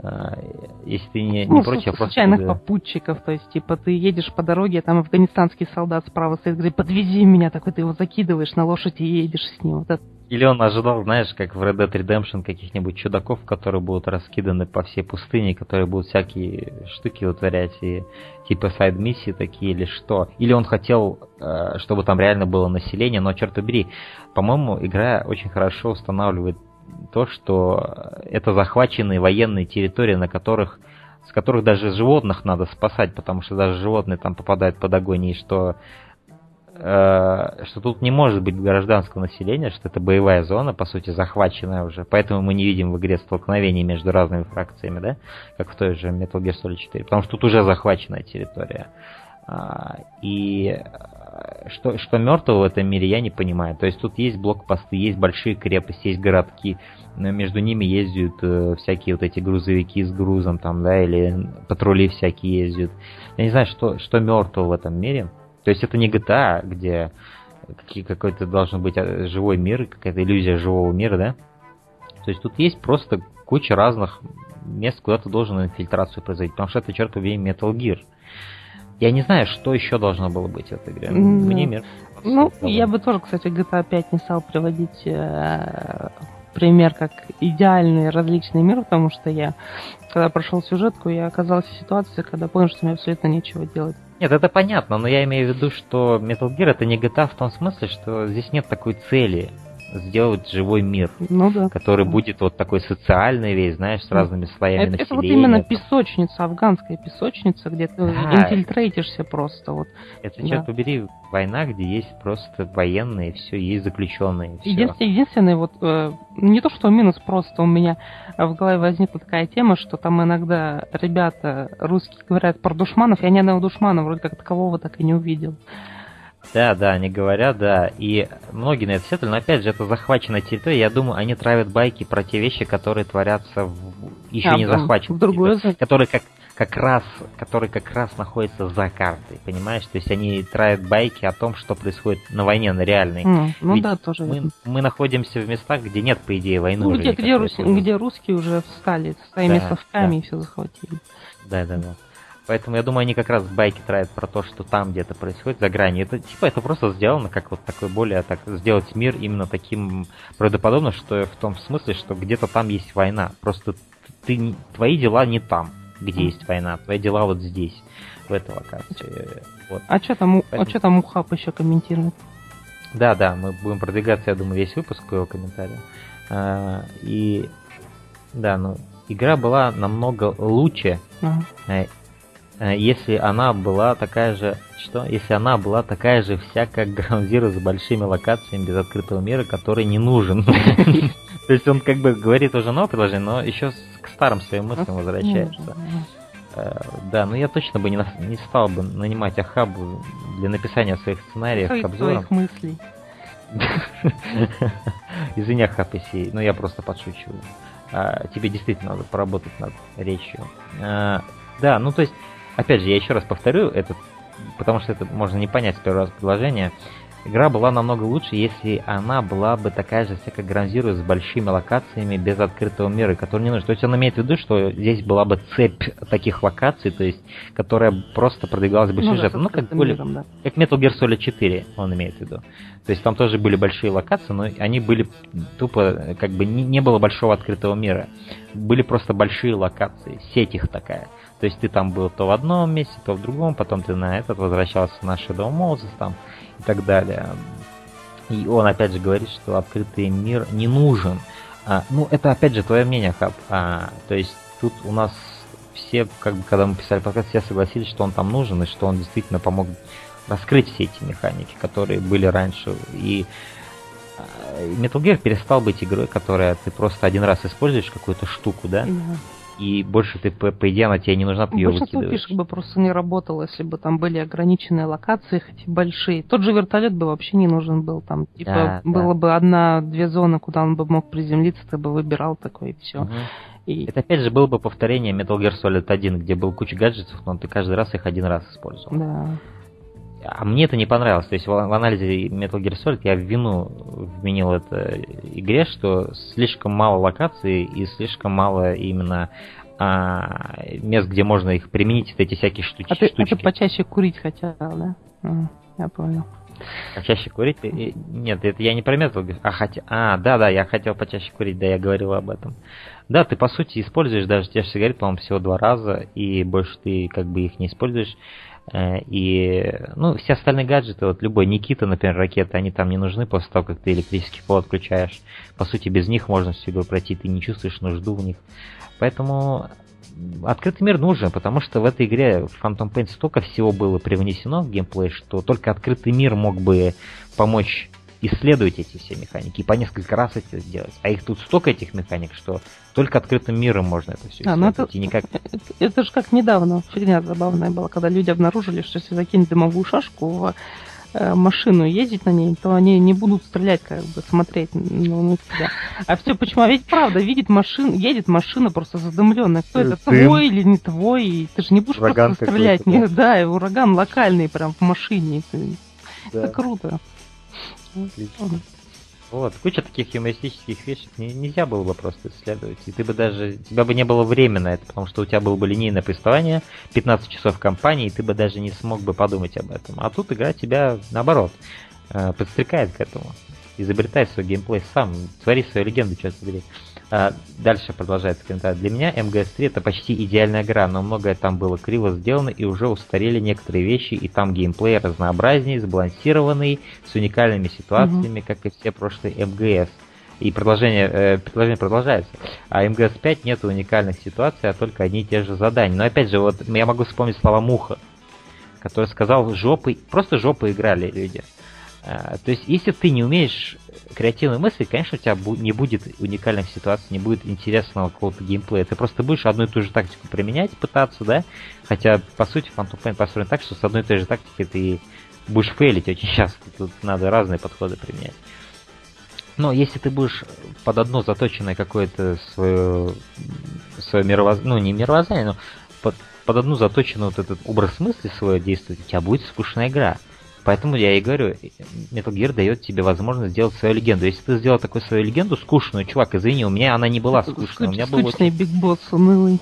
А, если ты не, не ну, против, а случайных просто... попутчиков, то есть, типа, ты едешь по дороге, там афганистанский солдат справа стоит, говорит, подвези меня, такой ты его закидываешь на лошадь и едешь с ним. Вот это... Или он ожидал, знаешь, как в Red Dead Redemption каких-нибудь чудаков, которые будут раскиданы по всей пустыне, которые будут всякие штуки утворять, и типа сайд-миссии такие или что. Или он хотел, э, чтобы там реально было население, но, черт побери, по-моему, игра очень хорошо устанавливает то, что это захваченные военные территории, на которых, с которых даже животных надо спасать, потому что даже животные там попадают под огонь, и что что тут не может быть гражданского населения, что это боевая зона, по сути, захваченная уже. Поэтому мы не видим в игре столкновений между разными фракциями, да, как в той же Metal Gear Solid 4, потому что тут уже захваченная территория. А, и э, что, что мертвого в этом мире, я не понимаю. То есть тут есть блокпосты, есть большие крепости, есть городки, между ними ездят э, всякие вот эти грузовики с грузом там, да, или патрули всякие ездят. Я не знаю, что, что мертвого в этом мире. То есть это не GTA, где какой-то должен быть э, живой мир, какая-то иллюзия живого мира, да? То есть тут есть просто куча разных мест, куда ты должен инфильтрацию производить, потому что это, черт побери, Metal Gear. Я не знаю, что еще должно было быть в этой игре. Мне мир. Ну, я бы тоже, кстати, GTA 5 не стал приводить э, пример как идеальный различный мир, потому что я, когда прошел сюжетку, я оказался в ситуации, когда понял, что мне абсолютно нечего делать. Нет, это понятно, но я имею в виду, что Metal Gear это не GTA в том смысле, что здесь нет такой цели сделать живой мир, ну, да. который будет вот такой социальный весь, знаешь, с разными слоями это, населения. Это вот именно песочница, афганская песочница, где ты да. инфильтрейтишься просто. Вот. Это, да. черт побери, война, где есть просто военные, все, есть заключенные. Все. Единственный, единственный вот, э, не то что минус, просто у меня в голове возникла такая тема, что там иногда ребята русские говорят про душманов, я ни одного душмана вроде как такового так и не увидел. Да, да, они говорят, да. И многие на это сетуют, но опять же, это захваченная территория. Я думаю, они травят байки про те вещи, которые творятся в еще а, не захваченных. Другое... Которые как, как раз, которые как раз находятся за картой, понимаешь? То есть они травят байки о том, что происходит на войне, на реальной. Mm, ну Ведь да, тоже. Мы, мы находимся в местах, где нет, по идее, войны ну, уже. Где, где, рус... где русские уже встали своими да, совками да. и все захватили. Да, да, да. Поэтому я думаю, они как раз байки тратят про то, что там где-то происходит за гранью. Это типа это просто сделано как вот такой более так сделать мир именно таким правдоподобно, что в том смысле, что где-то там есть война. Просто ты твои дела не там, где есть война, твои дела вот здесь, в этой локации. Вот. А что там, Поэтому... а что там Ухап еще комментирует? Да, да, мы будем продвигаться, я думаю, весь выпуск его комментариям. А, и да, ну игра была намного лучше. Uh-huh Э, если она была такая же, что? Если она была такая же вся, как Ground с большими локациями без открытого мира, который не нужен. То есть он как бы говорит уже новое предложение, но еще к старым своим мыслям возвращается. Э, да, но я точно бы не, стал бы нанимать Ахабу для написания своих сценариев к обзорам. Своих мыслей. Извини, Ахаб, если... Ну, я просто подшучиваю. Тебе действительно надо поработать над речью. А, да, ну то есть Опять же, я еще раз повторю, это, потому что это можно не понять с первого раза предложения. Игра была намного лучше, если она была бы такая же, вся как Гранзиру, с большими локациями, без открытого мира, который не нужен. То есть он имеет в виду, что здесь была бы цепь таких локаций, то есть, которая просто продвигалась бы ну, сюжетом. Да, ну, как, более, миром, да. как Metal Gear Solid 4, он имеет в виду. То есть там тоже были большие локации, но они были тупо, как бы не, не было большого открытого мира. Были просто большие локации, сеть их такая. То есть ты там был то в одном месте, то в другом, потом ты на этот возвращался на Shadow Moses там и так далее. И он опять же говорит, что открытый мир не нужен. А, ну, это опять же твое мнение, Хаб. А, то есть тут у нас все, как бы, когда мы писали подкаст, все согласились, что он там нужен, и что он действительно помог раскрыть все эти механики, которые были раньше. И а, Metal Gear перестал быть игрой, которая ты просто один раз используешь какую-то штуку, да? Yeah и больше ты, по, по идее, она тебе не нужна, ты ее Большинство фишек бы просто не работало, если бы там были ограниченные локации, хоть и большие. Тот же вертолет бы вообще не нужен был. Там, типа, да, было да. бы одна-две зоны, куда он бы мог приземлиться, ты бы выбирал такой, и все. Угу. И... Это опять же было бы повторение Metal Gear Solid 1, где был куча гаджетов, но ты каждый раз их один раз использовал. Да. А мне это не понравилось. То есть в, в анализе Metal Gear Solid я в вину вменил это игре, что слишком мало локаций и слишком мало именно а, мест, где можно их применить, вот эти всякие штуки. А ты, штучки. а ты почаще курить хотел, да? А, я понял. Почаще курить? Нет, это я не про Gear. А, хотя... а, да, да, я хотел почаще курить, да, я говорил об этом. Да, ты по сути используешь даже те же сигареты, по-моему, всего два раза, и больше ты как бы их не используешь. Э, и, ну, все остальные гаджеты, вот любой Никита, например, ракеты, они там не нужны после того, как ты электрический пол отключаешь. По сути, без них можно всю игру пройти, ты не чувствуешь нужду в них. Поэтому открытый мир нужен, потому что в этой игре в Phantom Pain столько всего было привнесено в геймплей, что только открытый мир мог бы помочь исследовать эти все механики и по несколько раз это сделать. А их тут столько этих механик, что только открытым миром можно это все а, ну это, и никак... это, это же как недавно фигня забавная была, когда люди обнаружили, что если закинуть дымовую шашку в э, машину ездить на ней, то они не будут стрелять, как бы смотреть ну, на тебя. А все почему? А ведь правда, видит машину, едет машина просто задымленная. Кто это, твой или не твой? Ты же не будешь ураган просто стрелять. Да, и ураган локальный прям в машине. Да. Это круто. Отлично. Вот, куча таких юмористических фишек не, нельзя было бы просто исследовать. И ты бы даже, тебя бы не было времени на это, потому что у тебя было бы линейное повествование, 15 часов кампании, и ты бы даже не смог бы подумать об этом. А тут игра тебя, наоборот, э, подстрекает к этому. Изобретай свой геймплей сам, твори свою легенду, говоришь. А, дальше продолжается комментарий. Для меня МГС-3 это почти идеальная игра, но многое там было криво сделано и уже устарели некоторые вещи, и там геймплей разнообразнее, сбалансированный, с уникальными ситуациями, угу. как и все прошлые МГС. И продолжение, э, предложение продолжается. А МГС-5 нет уникальных ситуаций, а только одни и те же задания. Но опять же, вот я могу вспомнить слова Муха, который сказал, жопы, просто жопы играли люди. А, то есть, если ты не умеешь креативной мысли, конечно, у тебя не будет уникальных ситуаций, не будет интересного какого-то геймплея. Ты просто будешь одну и ту же тактику применять, пытаться, да? Хотя, по сути, Phantom Pain построен так, что с одной и той же тактикой ты будешь фейлить очень часто. Тут надо разные подходы применять. Но если ты будешь под одно заточенное какое-то свое, свое мировоззрение, ну не мировоззрение, но под, под одну заточенную вот этот образ мысли свое действовать, у тебя будет скучная игра. Поэтому я и говорю, Metal Gear дает тебе возможность сделать свою легенду. Если ты сделал такую свою легенду скучную, чувак, извини, у меня она не была скучная. у меня был Скучный Биг Босс, унылый.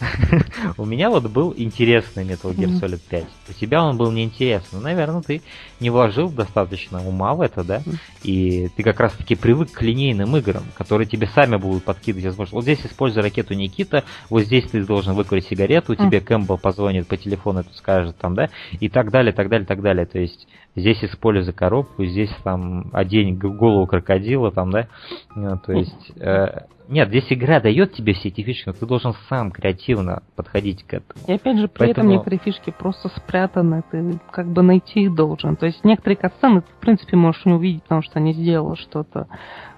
У меня вот был интересный Metal Gear Solid 5. У тебя он был неинтересный. Ну, наверное, ты не вложил достаточно ума в это, да? И ты как раз-таки привык к линейным играм, которые тебе сами будут подкидывать возможность. Вот здесь используй ракету Никита, вот здесь ты должен выкурить сигарету, тебе Кэмпбелл позвонит по телефону, это скажет там, да? И так далее, так далее, так далее. То есть здесь используй коробку, здесь там одень голову крокодила, там, да? Ну, то есть э, нет, здесь игра дает тебе все эти фишки, но ты должен сам креативно подходить к этому. И опять же, при Поэтому... этом некоторые фишки просто спрятаны, ты как бы найти их должен. То есть некоторые катсцены ты, в принципе, можешь не увидеть, потому что они сделали что-то,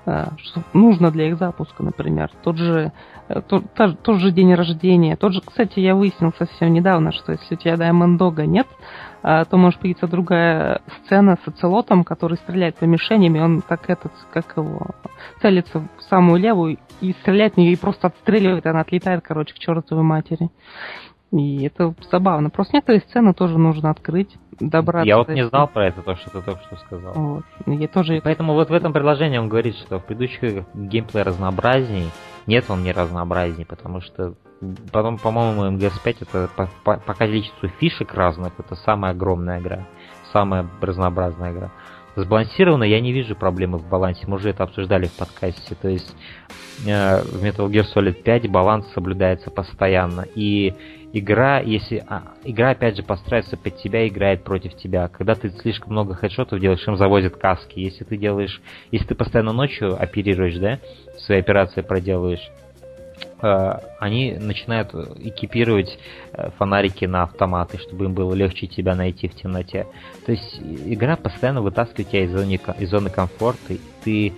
э, что нужно для их запуска, например. Тот же, э, тот, тот же день рождения. Тот же, кстати, я выяснил совсем недавно, что если у тебя Diamond Dog нет, то может появиться другая сцена с оцелотом, который стреляет по мишеням, и он как этот, как его, целится в самую левую и стреляет в нее и просто отстреливает, она отлетает, короче, к чертовой матери. И это забавно. Просто некоторые сцены тоже нужно открыть, добраться. Я вот не знал про это, то, что ты только что сказал. Вот. Я тоже... Поэтому вот в этом предложении он говорит, что в предыдущих играх геймплей разнообразней. Нет, он не разнообразней, потому что потом, по-моему, МГС-5 это по, по, по количеству фишек разных, это самая огромная игра, самая разнообразная игра. Сбалансированно я не вижу проблемы в балансе, мы уже это обсуждали в подкасте, то есть э, в Metal Gear Solid 5 баланс соблюдается постоянно, и игра, если а, игра опять же подстраивается под тебя, играет против тебя. Когда ты слишком много хедшотов делаешь, им завозят каски. Если ты делаешь, если ты постоянно ночью оперируешь, да, свои операции проделываешь, они начинают экипировать э, фонарики на автоматы, чтобы им было легче тебя найти в темноте. То есть игра постоянно вытаскивает тебя из зоны, из зоны комфорта, и ты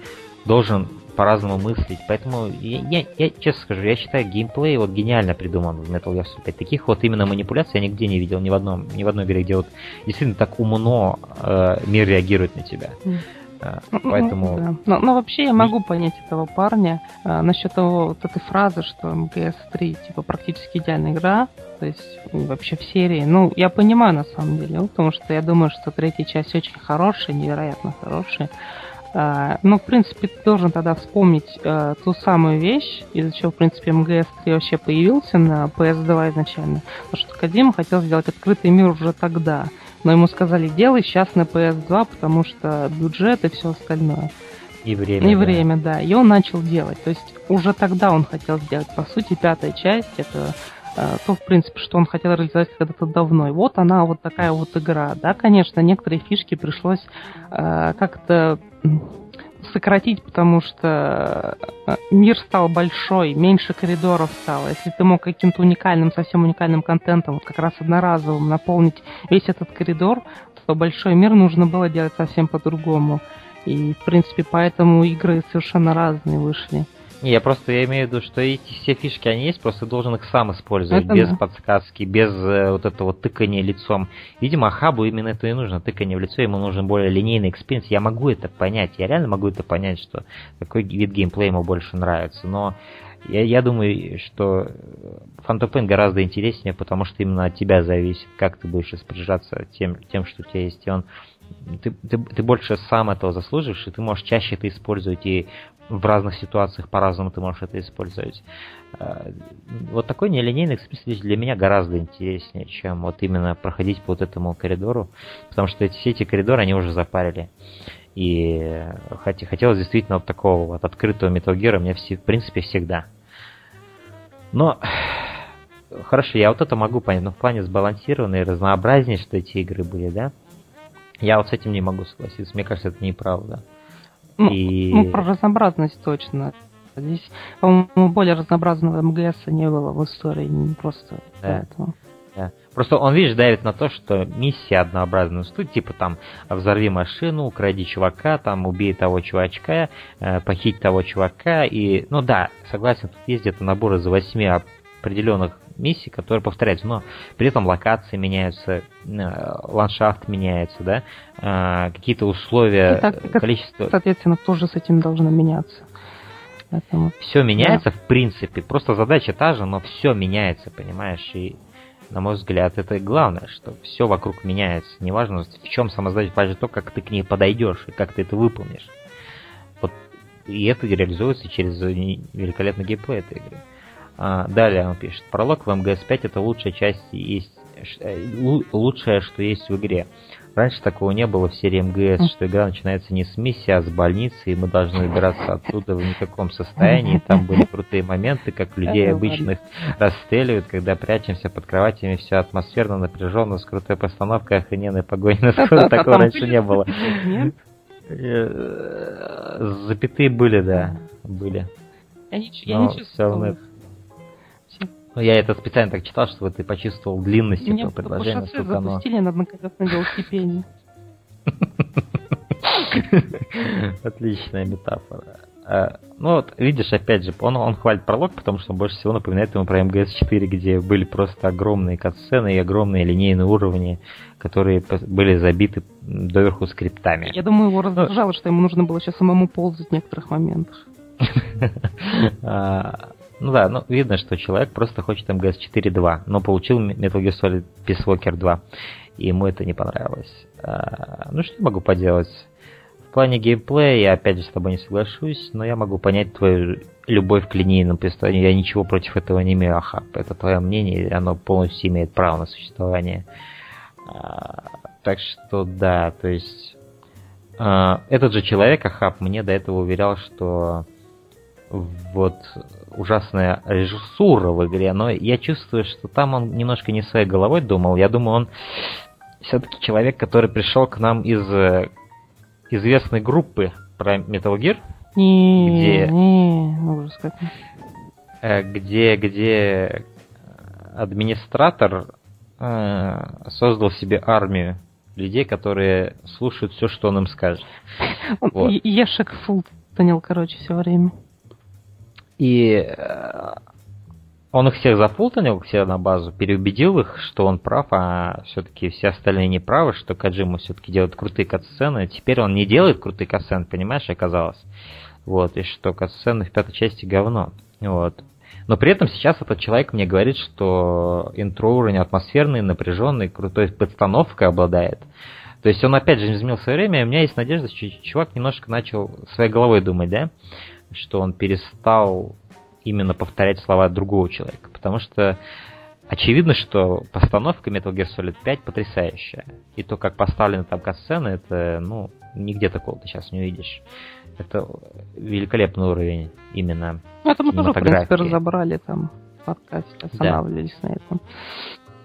должен по-разному мыслить. Поэтому я, я, я честно скажу, я считаю геймплей вот гениально придуман в Metal Gear Solid 5. Таких вот именно манипуляций я нигде не видел, ни в одном, ни в одной игре, где вот действительно так умно э, мир реагирует на тебя. Mm. Поэтому... Да. Но, но вообще я могу понять этого парня а, насчет того, вот этой фразы, что МГС-3 типа практически идеальная игра, то есть вообще в серии. Ну, я понимаю на самом деле, потому что я думаю, что третья часть очень хорошая, невероятно хорошая. А, ну, в принципе, ты должен тогда вспомнить а, ту самую вещь, из-за чего, в принципе, МГС-3 вообще появился на PS2 изначально. Потому что Кадима хотел сделать открытый мир уже тогда. Но ему сказали, делай сейчас на PS2, потому что бюджет и все остальное. И время. И да. время, да. И он начал делать. То есть уже тогда он хотел сделать. По сути, пятая часть это э, то, в принципе, что он хотел реализовать когда-то давно. И вот она, вот такая вот игра. Да, конечно, некоторые фишки пришлось э, как-то сократить, потому что э, мир стал большой, меньше коридоров стало. Если ты мог каким-то уникальным, совсем уникальным контентом, вот как раз одноразовым, наполнить весь этот коридор, то большой мир нужно было делать совсем по-другому. И, в принципе, поэтому игры совершенно разные вышли. Не, я просто я имею в виду, что эти все фишки, они есть, просто должен их сам использовать, это без да. подсказки, без э, вот этого тыкания лицом. Видимо, Хабу именно это и нужно, тыкание в лицо, ему нужен более линейный experience. Я могу это понять, я реально могу это понять, что такой вид геймплея ему больше нравится, но я, я думаю, что Phantom Pain гораздо интереснее, потому что именно от тебя зависит, как ты будешь распоряжаться тем, тем что у тебя есть, и он ты, ты, ты больше сам этого заслуживаешь, и ты можешь чаще это использовать, и в разных ситуациях по-разному ты можешь это использовать. Э, вот такой нелинейный экспресс для меня гораздо интереснее, чем вот именно проходить по вот этому коридору, потому что эти, все эти коридоры, они уже запарили. И хотя, хотелось действительно вот такого вот открытого Gear мне все, в принципе всегда. Но хорошо, я вот это могу понять, но в плане сбалансированные, разнообразнее, что эти игры были, да? Я вот с этим не могу согласиться. Мне кажется, это неправда. Ну, и... ну про разнообразность точно. Здесь, по-моему, более разнообразного МГС не было в истории, не просто да. поэтому. Да. Просто он, видишь, давит на то, что миссия однообразная. Ну, типа там взорви машину, укради чувака, там убей того чувачка, э, похить того чувака. И, ну да, согласен, тут есть где-то набор из восьми определенных миссий, которые повторяются, но при этом локации меняются, э, ландшафт меняется, да, э, какие-то условия, И так, количество... Соответственно, тоже с этим должно меняться. Поэтому... Все меняется, да. в принципе, просто задача та же, но все меняется, понимаешь, и на мой взгляд, это главное, что все вокруг меняется. Неважно, в чем задача, важно то, как ты к ней подойдешь и как ты это выполнишь. Вот и это реализуется через великолепный геймплей этой игры. А, далее он пишет. Пролог в МГС-5 это лучшая часть есть э, лучшее, что есть в игре. Раньше такого не было в серии МГС, что игра начинается не с миссии, а с больницы, и мы должны выбираться оттуда в никаком состоянии. Там были крутые моменты, как людей обычных расстреливают, когда прячемся под кроватями, все атмосферно, напряженно, с крутой постановкой, охрененной погони. Такого раньше не было. Э, запятые были, да, были. Я не, я. Ну, я это специально так читал, чтобы ты почувствовал длинность этого предложения. По запустили, оно... надо наконец надел стипендию. Отличная метафора. А, ну вот, видишь, опять же, он, он хвалит пролог, потому что он больше всего напоминает ему про МГС-4, где были просто огромные катсцены и огромные линейные уровни, которые были забиты доверху скриптами. Я думаю, его раздражало, ну, что ему нужно было сейчас самому ползать в некоторых моментах. Ну да, ну видно, что человек просто хочет МГС 4.2, но получил Metal Gear Solid Peace Walker 2, и ему это не понравилось. А, ну что могу поделать? В плане геймплея я опять же с тобой не соглашусь, но я могу понять твою любовь к линейным повествованию. Я ничего против этого не имею, аха. Это твое мнение, и оно полностью имеет право на существование. А, так что да, то есть... А, этот же человек, Ахаб, мне до этого уверял, что вот ужасная режиссура в игре, но я чувствую, что там он немножко не своей головой думал. Я думаю, он все-таки человек, который пришел к нам из э, известной группы про Metal Gear. Не, где, не, ужас как. Э, где, где администратор э, создал себе армию людей, которые слушают все, что он им скажет. Вот. Ешек фул понял, короче, все время. И э, он их всех запутанил, все на базу, переубедил их, что он прав, а все-таки все остальные не правы, что Каджима все-таки делает крутые катсцены. Теперь он не делает крутые катсцены, понимаешь, оказалось. Вот, и что катсцены в пятой части говно. Вот. Но при этом сейчас этот человек мне говорит, что интро уровень атмосферный, напряженный, крутой подстановкой обладает. То есть он опять же изменил свое время, и у меня есть надежда, что чувак немножко начал своей головой думать, да? Что он перестал именно повторять слова другого человека. Потому что очевидно, что постановка Metal Gear Solid 5 потрясающая. И то, как поставлены там катсцены, это, ну, нигде такого ты сейчас не увидишь. Это великолепный уровень именно ну, Это мы тоже, в принципе, разобрали там в подкасте, останавливались да. на этом.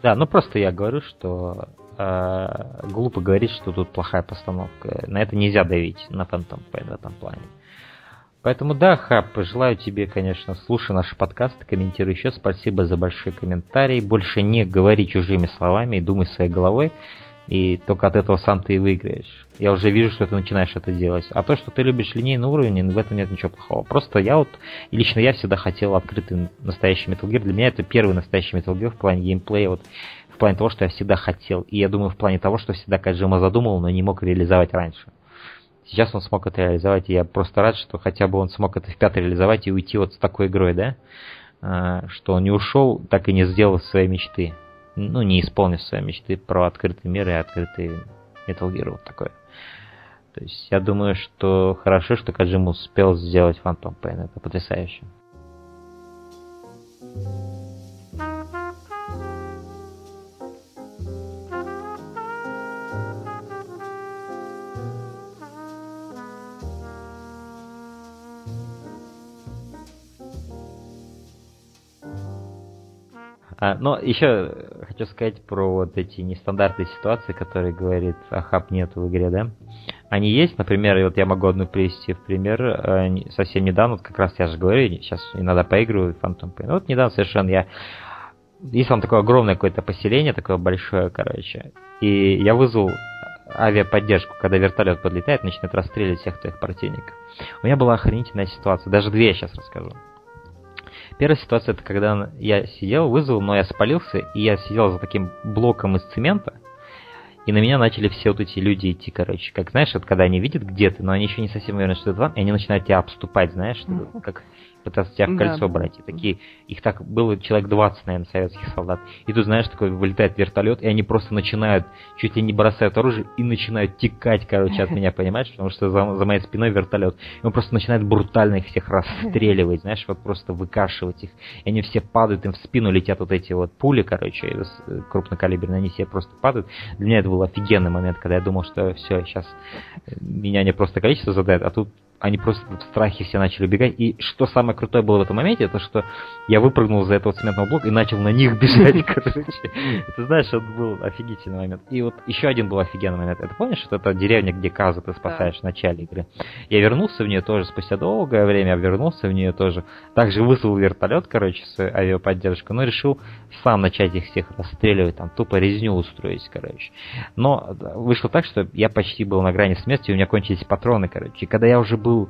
Да, ну просто я говорю, что э, глупо говорить, что тут плохая постановка. На это нельзя давить на Phantom Pain в этом плане. Поэтому да, Хаб, желаю тебе, конечно, слушай наши подкасты, комментируй еще. Спасибо за большой комментарий. Больше не говори чужими словами и думай своей головой. И только от этого сам ты и выиграешь. Я уже вижу, что ты начинаешь это делать. А то, что ты любишь линейный уровень, в этом нет ничего плохого. Просто я вот, лично я всегда хотел открытый настоящий Metal Gear. Для меня это первый настоящий Metal Gear в плане геймплея, вот в плане того, что я всегда хотел. И я думаю, в плане того, что всегда Каджима задумал, но не мог реализовать раньше. Сейчас он смог это реализовать, и я просто рад, что хотя бы он смог это в пятый реализовать и уйти вот с такой игрой, да, а, что он не ушел, так и не сделал своей мечты. Ну, не исполнив свои мечты про открытый мир и открытый Metal Gear вот такой. То есть я думаю, что хорошо, что Каджима успел сделать Phantom Pain. Это потрясающе. А, но еще хочу сказать про вот эти нестандартные ситуации, которые говорит Ахаб нету в игре, да? Они есть, например, вот я могу одну привести в пример, э, совсем недавно, вот как раз я же говорю, сейчас иногда поигрываю в Phantom Pain. Вот недавно совершенно я есть там такое огромное какое-то поселение, такое большое, короче. И я вызвал авиаподдержку, когда вертолет подлетает, начинает расстреливать всех твоих противников. У меня была охренительная ситуация, даже две сейчас расскажу. Первая ситуация, это когда я сидел, вызвал, но я спалился, и я сидел за таким блоком из цемента, и на меня начали все вот эти люди идти, короче. Как, знаешь, вот когда они видят где ты, но они еще не совсем уверены, что это вам, и они начинают тебя обступать, знаешь, как пытаться тебя в кольцо да, брать. И такие, их так было человек 20, наверное, советских солдат. И тут, знаешь, такой вылетает вертолет, и они просто начинают, чуть ли не бросают оружие, и начинают текать, короче, от меня, понимаешь? Потому что за, за моей спиной вертолет. И он просто начинает брутально их всех расстреливать, знаешь, вот просто выкашивать их. И они все падают, им в спину летят вот эти вот пули, короче, э, крупнокалиберные, они все просто падают. Для меня это был офигенный момент, когда я думал, что все, сейчас меня не просто количество задает, а тут они просто в страхе все начали убегать. И что самое крутое было в этом моменте, это что я выпрыгнул за этого цементного блока и начал на них бежать, короче. Это, знаешь, это был офигительный момент. И вот еще один был офигенный момент. Это помнишь, что это деревня, где Каза ты спасаешь в начале игры? Я вернулся в нее тоже спустя долгое время, вернулся в нее тоже. Также вызвал вертолет, короче, с авиаподдержкой, но решил сам начать их всех расстреливать, там тупо резню устроить, короче. Но вышло так, что я почти был на грани смерти, у меня кончились патроны, короче. И когда я уже был был,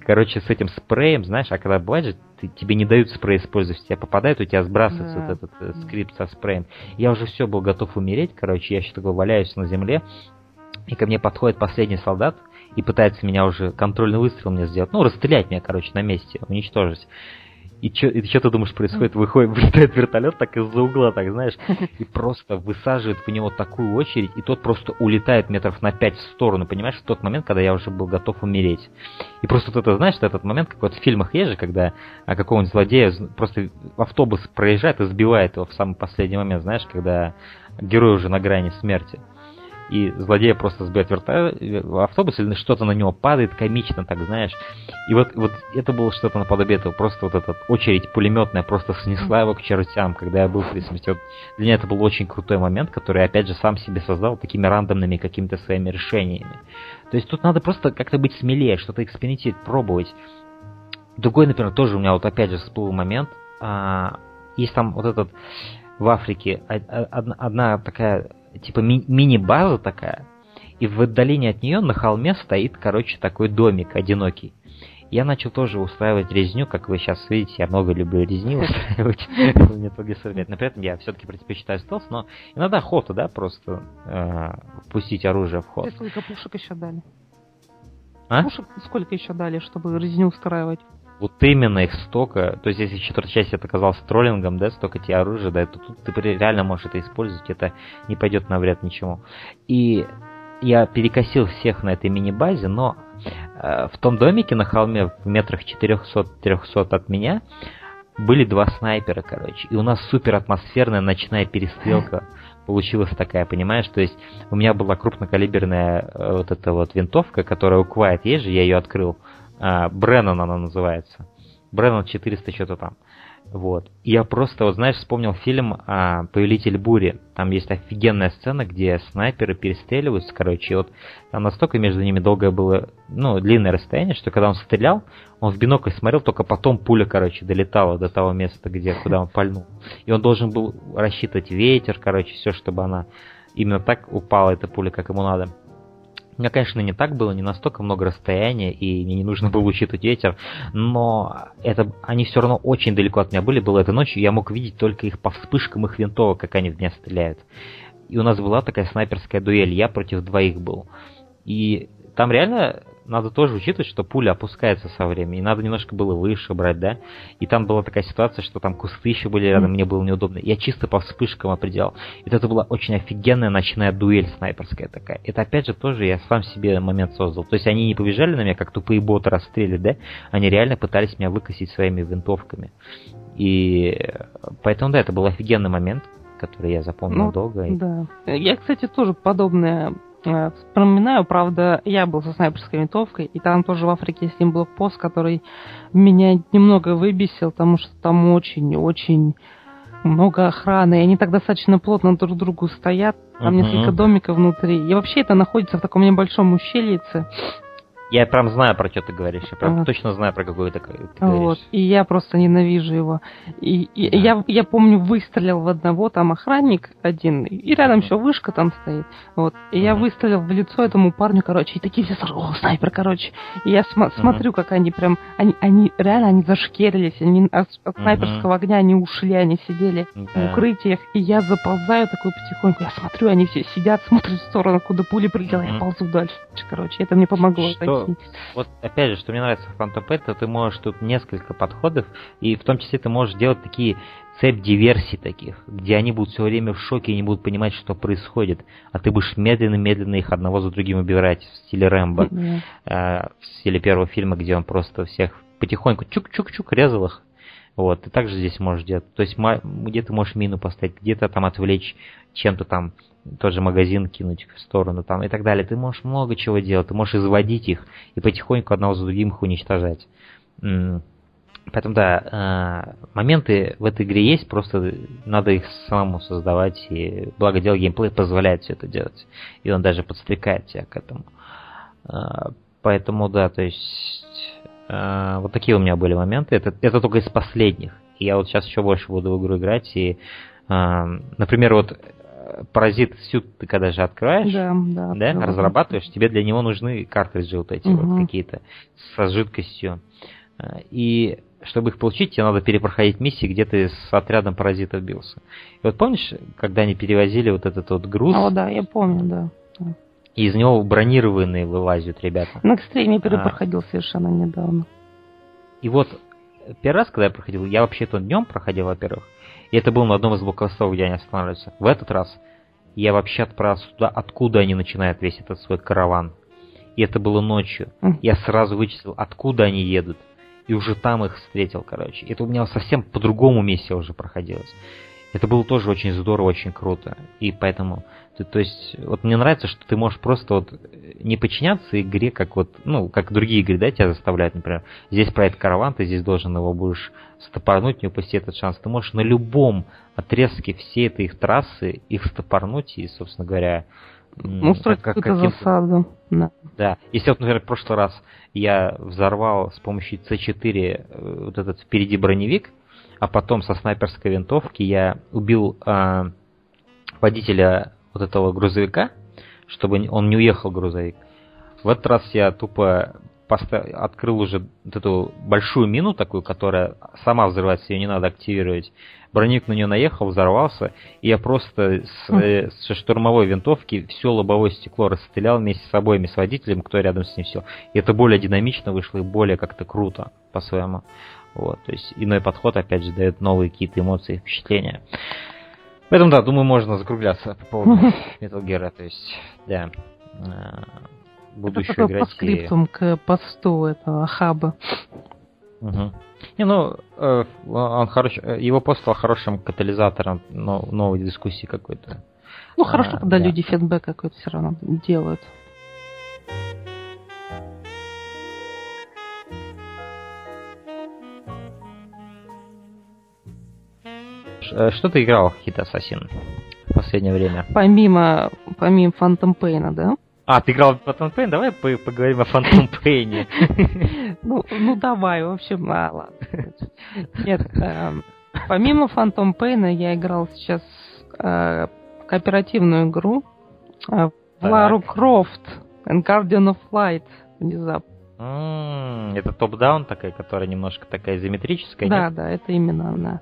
короче, с этим спреем, знаешь, а когда бывает же, ты, тебе не дают спрей использовать, тебя попадает, у тебя сбрасывается да. вот этот э, скрипт со спреем. Я уже все был готов умереть, короче, я еще такой валяюсь на земле, и ко мне подходит последний солдат и пытается меня уже контрольный выстрел мне сделать, ну, расстрелять меня, короче, на месте, уничтожить. И что и что ты думаешь происходит? Выходит, вылетает вертолет так из-за угла, так знаешь, и просто высаживает в него такую очередь, и тот просто улетает метров на пять в сторону, понимаешь, в тот момент, когда я уже был готов умереть. И просто вот это, знаешь, этот момент, как вот в фильмах есть же, когда а, какого-нибудь злодея просто автобус проезжает и сбивает его в самый последний момент, знаешь, когда герой уже на грани смерти и злодея просто сбивает вертолет, автобус или что-то на него падает, комично так, знаешь. И вот, вот это было что-то наподобие этого, просто вот эта очередь пулеметная просто снесла его к чертям, когда я был при смерти. Вот для меня это был очень крутой момент, который опять же сам себе создал такими рандомными какими-то своими решениями. То есть тут надо просто как-то быть смелее, что-то экспериментировать, пробовать. Другой, например, тоже у меня вот опять же всплыл момент. А, есть там вот этот в Африке одна, одна такая типа ми- мини-база такая, и в отдалении от нее на холме стоит, короче, такой домик одинокий. Я начал тоже устраивать резню, как вы сейчас видите, я много люблю резни устраивать в Metal Но при этом я все-таки предпочитаю стелс, но иногда охота, да, просто э, пустить оружие в ход. Сколько пушек еще дали? А? Пушек сколько еще дали, чтобы резню устраивать? Вот именно их столько, то есть если четвертая часть это оказалось троллингом, да, столько тебе оружия, да, то тут ты реально можешь это использовать, это не пойдет на вред ничему. И я перекосил всех на этой мини-базе, но э, в том домике на холме в метрах 400-300 от меня были два снайпера, короче, и у нас супер атмосферная ночная перестрелка получилась такая, понимаешь? То есть у меня была крупнокалиберная э, вот эта вот винтовка, которая у Quiet есть же, я ее открыл, Бреннан она называется. Бреннан 400 что-то там. Вот. Я просто, вот знаешь, вспомнил фильм а, «Повелитель бури». Там есть офигенная сцена, где снайперы перестреливаются, короче, и вот там настолько между ними долгое было, ну, длинное расстояние, что когда он стрелял, он в бинокль смотрел, только потом пуля, короче, долетала до того места, где, куда он пальнул. И он должен был рассчитывать ветер, короче, все, чтобы она именно так упала, эта пуля, как ему надо. У меня, конечно, не так было, не настолько много расстояния, и мне не нужно было учитывать ветер, но это, они все равно очень далеко от меня были. Было это ночью, я мог видеть только их по вспышкам их винтовок, как они в меня стреляют. И у нас была такая снайперская дуэль, я против двоих был. И там реально надо тоже учитывать, что пуля опускается со временем, и надо немножко было выше брать, да. И там была такая ситуация, что там кусты еще были рядом, мне было неудобно. Я чисто по вспышкам определял. И это была очень офигенная ночная дуэль снайперская такая. Это опять же тоже я сам себе момент создал. То есть они не побежали на меня, как тупые боты расстрелили, да? Они реально пытались меня выкосить своими винтовками. И поэтому, да, это был офигенный момент, который я запомнил ну, долго. Да. Я, кстати, тоже подобное вспоминаю, правда, я был со снайперской винтовкой, и там тоже в Африке есть один блокпост, который меня немного выбесил, потому что там очень-очень много охраны, и они так достаточно плотно друг к другу стоят, там uh-huh. несколько домиков внутри. И вообще это находится в таком небольшом ущельице, я прям знаю, про что ты говоришь. Я прям а. точно знаю, про какой ты, ты вот. говоришь. И я просто ненавижу его. И, и да. я, я помню, выстрелил в одного, там охранник один, и рядом еще вышка там стоит. Вот. И я выстрелил в лицо этому парню, короче, и такие все сразу, о, снайпер, короче. И я см- смотрю, как они прям, они, они реально, они зашкерились, они от, от снайперского огня они ушли, они сидели да. в укрытиях, и я заползаю такой потихоньку, я смотрю, они все сидят, смотрят в сторону, куда пули прилетела, я ползу дальше, короче, это мне помогло. Что, вот опять же, что мне нравится в Phantom это ты можешь тут несколько подходов, и в том числе ты можешь делать такие цепь диверсий таких, где они будут все время в шоке и не будут понимать, что происходит, а ты будешь медленно-медленно их одного за другим убирать в стиле Рэмбо, mm-hmm. э, в стиле первого фильма, где он просто всех потихоньку чук-чук-чук резал их, вот, ты также здесь можешь делать. То есть где ты можешь мину поставить, где-то там отвлечь чем-то там тот же магазин кинуть в сторону там и так далее. Ты можешь много чего делать, ты можешь изводить их и потихоньку одного за другим их уничтожать. Поэтому да, э, моменты в этой игре есть, просто надо их самому создавать, и благо дело геймплей позволяет все это делать. И он даже подстрекает тебя к этому. Э, поэтому да, то есть э, вот такие у меня были моменты. Это, это только из последних. И я вот сейчас еще больше буду в игру играть. И, например, вот паразит сют ты когда же открываешь, да, да, да разрабатываешь, тебе для него нужны картриджи вот эти угу. вот какие-то с жидкостью. Э, и чтобы их получить, тебе надо перепроходить миссии, где ты с отрядом паразитов бился. И вот помнишь, когда они перевозили вот этот вот груз? О, да, я помню, да. И из него бронированные вылазят ребята. На экстриме перепроходил а. совершенно недавно. И вот первый раз, когда я проходил, я вообще-то днем проходил, во-первых, и это был на одном из блокпостов, где они останавливаются. В этот раз я вообще отправился туда, откуда они начинают весь этот свой караван. И это было ночью. Я сразу вычислил, откуда они едут. И уже там их встретил, короче. Это у меня совсем по другому месте уже проходилось. Это было тоже очень здорово, очень круто. И поэтому ты, то есть, вот мне нравится, что ты можешь просто вот не подчиняться игре, как вот, ну, как другие игры, да, тебя заставляют, например, здесь проект караван, ты здесь должен его будешь стопорнуть, не упустить этот шанс. Ты можешь на любом отрезке всей этой их трассы их стопорнуть и, собственно говоря, ну, строить как, какую-то засаду. Да. да. Если вот, например, в прошлый раз я взорвал с помощью C4 э, вот этот впереди броневик, а потом со снайперской винтовки я убил э, водителя вот этого грузовика, чтобы он не уехал грузовик. В этот раз я тупо постав... открыл уже вот эту большую мину такую, которая сама взрывается, ее не надо активировать. Броник на нее наехал, взорвался, и я просто с, э, со штурмовой винтовки все лобовое стекло расстрелял вместе с обоими, с водителем, кто рядом с ним все. И это более динамично вышло и более как-то круто по-своему. Вот, то есть иной подход, опять же, дает новые какие-то эмоции, впечатления. Поэтому, да, думаю, можно закругляться по поводу Metal Gear. То есть, да, э, буду Это еще играть. по к посту этого хаба. Угу. Не, ну, э, он хорош, его пост стал хорошим катализатором новой дискуссии какой-то. Ну, хорошо, а, когда да. люди фидбэк какой-то все равно делают. Что ты играл в Hit Assassin в последнее время? Помимо, помимо Phantom Pain, да? А, ты играл в Phantom Pain? Давай поговорим о Phantom Pain. Ну, ну давай, в общем, а, ладно. Нет, эм, помимо Phantom Pain я играл сейчас э, кооперативную игру э, Лару Крофт and Guardian of Light внезапно. Это топ-даун такая, которая немножко такая изометрическая, Да, да, это именно она.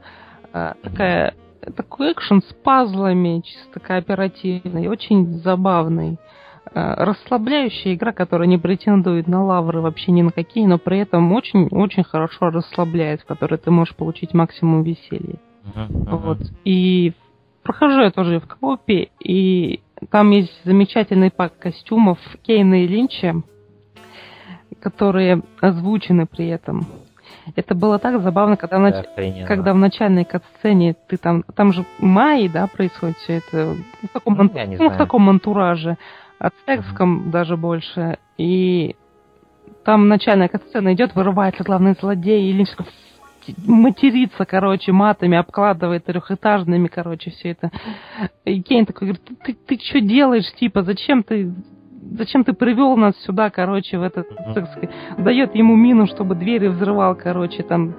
А, такая, такой экшен с пазлами, чисто кооперативный, очень забавный. А, расслабляющая игра, которая не претендует на лавры вообще ни на какие, но при этом очень-очень хорошо расслабляет, в которой ты можешь получить максимум веселья. Uh-huh, uh-huh. Вот. И прохожу я тоже в коопе, и там есть замечательный пак костюмов Кейна и Линча, которые озвучены при этом. Это было так забавно, когда, да, нач... когда в начальной катсцене ты там, там же май, да, происходит все это в таком, ну, ан... ну, в таком антураже, а текстом uh-huh. даже больше. И там начальная катсцена идет, вырывается главный злодей, и Линч матерится, короче, матами, обкладывает трехэтажными, короче, все это. И Кейн такой говорит, ты, ты что делаешь, типа, зачем ты зачем ты привел нас сюда, короче, в этот, так сказать, дает ему мину, чтобы двери взрывал, короче, там.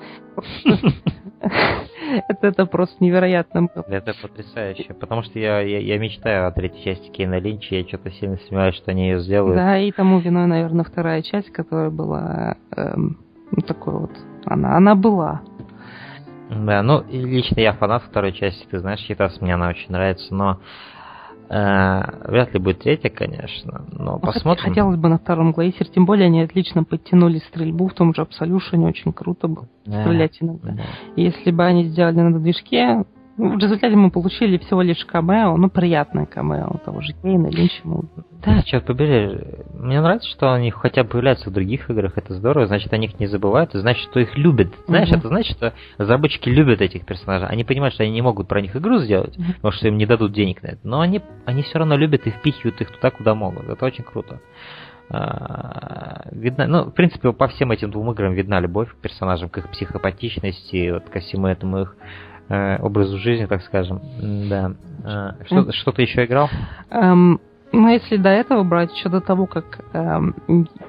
Это, это просто невероятно. Это потрясающе, потому что я, я, я мечтаю о третьей части Кейна Линча, я что-то сильно сомневаюсь, что они ее сделают. Да, и тому виной, наверное, вторая часть, которая была эм, ну, такой вот, она, она была. Да, ну, лично я фанат второй части, ты знаешь, Хитас мне она очень нравится, но вряд ли будет третья, конечно, но ну, посмотрим. Хотелось бы на втором глейсере, тем более они отлично подтянули стрельбу в том же Absolution, очень круто было стрелять иногда. Да. Если бы они сделали на движке, в результате мы получили всего лишь камео, ну, приятное камео того же Кейна, Линча. Да, черт побери. Мне нравится, что они хотя бы появляются в других играх, это здорово, значит, о них не забывают, и значит, что их любят. Знаешь, угу. это значит, что разработчики любят этих персонажей. Они понимают, что они не могут про них игру сделать, угу. потому что им не дадут денег на это, но они, они все равно любят и впихивают их туда, куда могут. Это очень круто. А, видно, ну, в принципе, по всем этим двум играм видна любовь к персонажам, к их психопатичности, вот ко всему этому их э, образу жизни, так скажем. Да. Э, что, что ты еще играл? Ну, если до этого брать, еще до того, как эм,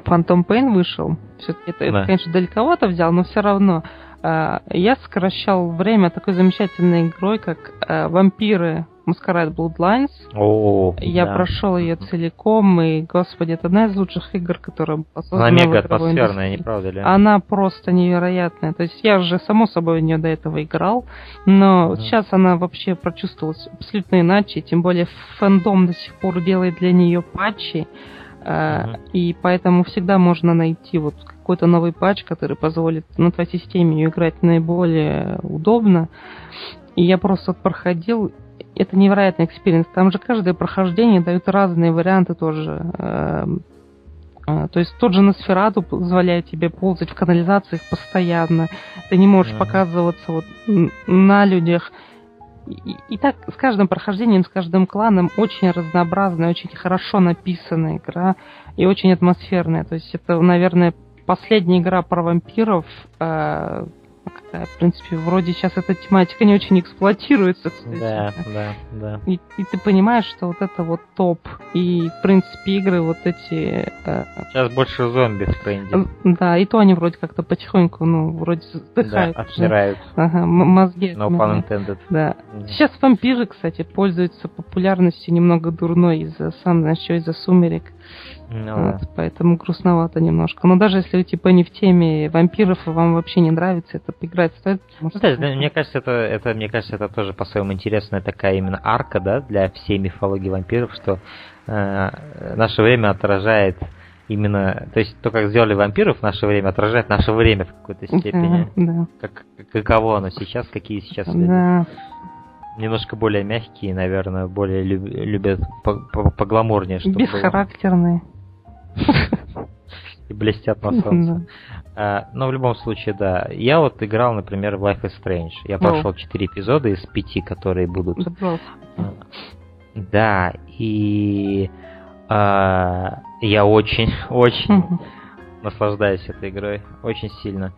Phantom Pain вышел, все-таки это, да. это, конечно, далековато взял, но все равно я сокращал время такой замечательной игрой, как э, Вампиры Masquerade Bloodlines. О, я да. прошел ее целиком, и, господи, это одна из лучших игр, которая была создана Она мега атмосферная, не правда ли? Она просто невероятная. То есть я уже, само собой, в нее до этого играл, но mm. сейчас она вообще прочувствовалась абсолютно иначе, тем более фэндом до сих пор делает для нее патчи, mm-hmm. и поэтому всегда можно найти вот какой-то новый патч, который позволит на твоей системе ее играть наиболее удобно. И я просто проходил это невероятный experience. Там же каждое прохождение дают разные варианты тоже. Эм, э, то есть тот же Носферату позволяет тебе ползать в канализациях постоянно. Ты не можешь показываться вот на людях. И, и так с каждым прохождением, с каждым кланом очень разнообразная, очень хорошо написанная игра и очень атмосферная. То есть это, наверное, последняя игра про вампиров, э, такая. В принципе, вроде сейчас эта тематика не очень эксплуатируется, кстати. Да, да, да. И, и ты понимаешь, что вот это вот топ. И, в принципе, игры вот эти... Э, сейчас больше зомби в тренде. Да, и то они вроде как-то потихоньку, ну, вроде вздыхают. Да, отмирают. Ага, мозги. No pun intended. Да. Mm. Сейчас вампиры, кстати, пользуются популярностью немного дурной из-за, сам знаешь, что, из-за сумерек. Ну, вот, да. Поэтому грустновато немножко. Но даже если вы типа не в теме вампиров и вам вообще не нравится, это играть стоит. Может, да, мне кажется, это, это, мне кажется, это тоже по-своему интересная такая именно арка, да, для всей мифологии вампиров, что э, наше время отражает именно, то есть то, как сделали вампиров в наше время, отражает наше время в какой-то степени. Да, да. Как, каково оно сейчас, какие сейчас люди. Да. Немножко более мягкие, наверное, более любят погламурнее, чтобы Бесхарактерные. И блестят на солнце. А, но в любом случае, да. Я вот играл, например, в Life is Strange. Я прошел 4 эпизода из 5, которые будут. Да, и а, я очень, очень наслаждаюсь этой игрой. Очень сильно.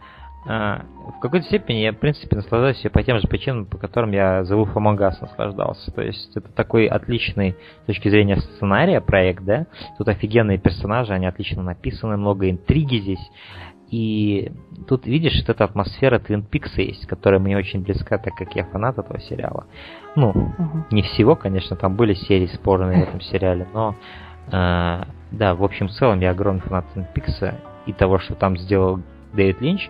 А, в какой-то степени я, в принципе, наслаждаюсь по тем же причинам, по которым я The Wolf Among Us наслаждался. То есть это такой отличный с точки зрения сценария проект, да? Тут офигенные персонажи, они отлично написаны, много интриги здесь. И тут, видишь, вот эта атмосфера Twin Peaks есть, которая мне очень близка, так как я фанат этого сериала. Ну, uh-huh. не всего, конечно, там были серии спорные в этом сериале, но э, да, в общем, в целом я огромный фанат Twin Peaks и того, что там сделал Дэвид Линч.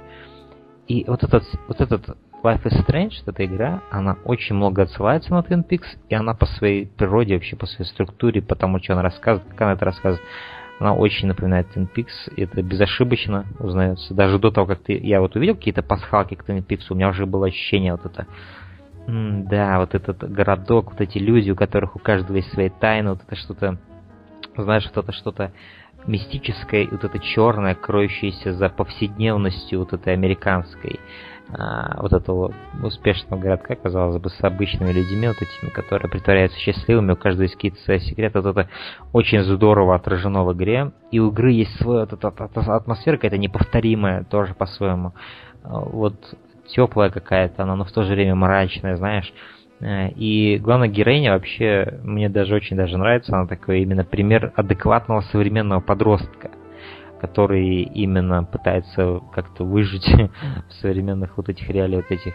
И вот этот, вот этот Life is Strange, эта игра, она очень много отсылается на Twin Peaks, и она по своей природе, вообще по своей структуре, потому что она рассказывает, как она это рассказывает, она очень напоминает Twin Peaks, и это безошибочно узнается. Даже до того, как ты, я вот увидел какие-то пасхалки к Twin Peaks, у меня уже было ощущение вот это, м да, вот этот городок, вот эти люди, у которых у каждого есть свои тайны, вот это что-то, знаешь, вот это что-то мистическое, вот это черное, кроющееся за повседневностью вот этой американской, а, вот этого успешного городка, казалось бы, с обычными людьми, вот этими, которые притворяются счастливыми, у каждого есть какие-то свои секреты, вот это очень здорово отражено в игре, и у игры есть своя вот эта атмосфера какая-то неповторимая, тоже по-своему, вот теплая какая-то, она, но в то же время мрачная, знаешь, и главная героиня вообще мне даже очень даже нравится. Она такой именно пример адекватного современного подростка, который именно пытается как-то выжить в современных вот этих реалиях, вот этих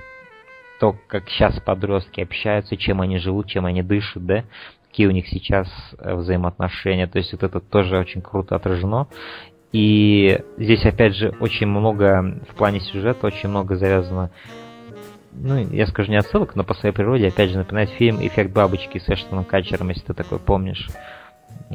то, как сейчас подростки общаются, чем они живут, чем они дышат, да, какие у них сейчас э, взаимоотношения. То есть вот это тоже очень круто отражено. И здесь, опять же, очень много в плане сюжета, очень много завязано ну, я скажу не отсылок, но по своей природе, опять же, напоминает фильм «Эффект бабочки» с Эштоном Катчером, если ты такой помнишь.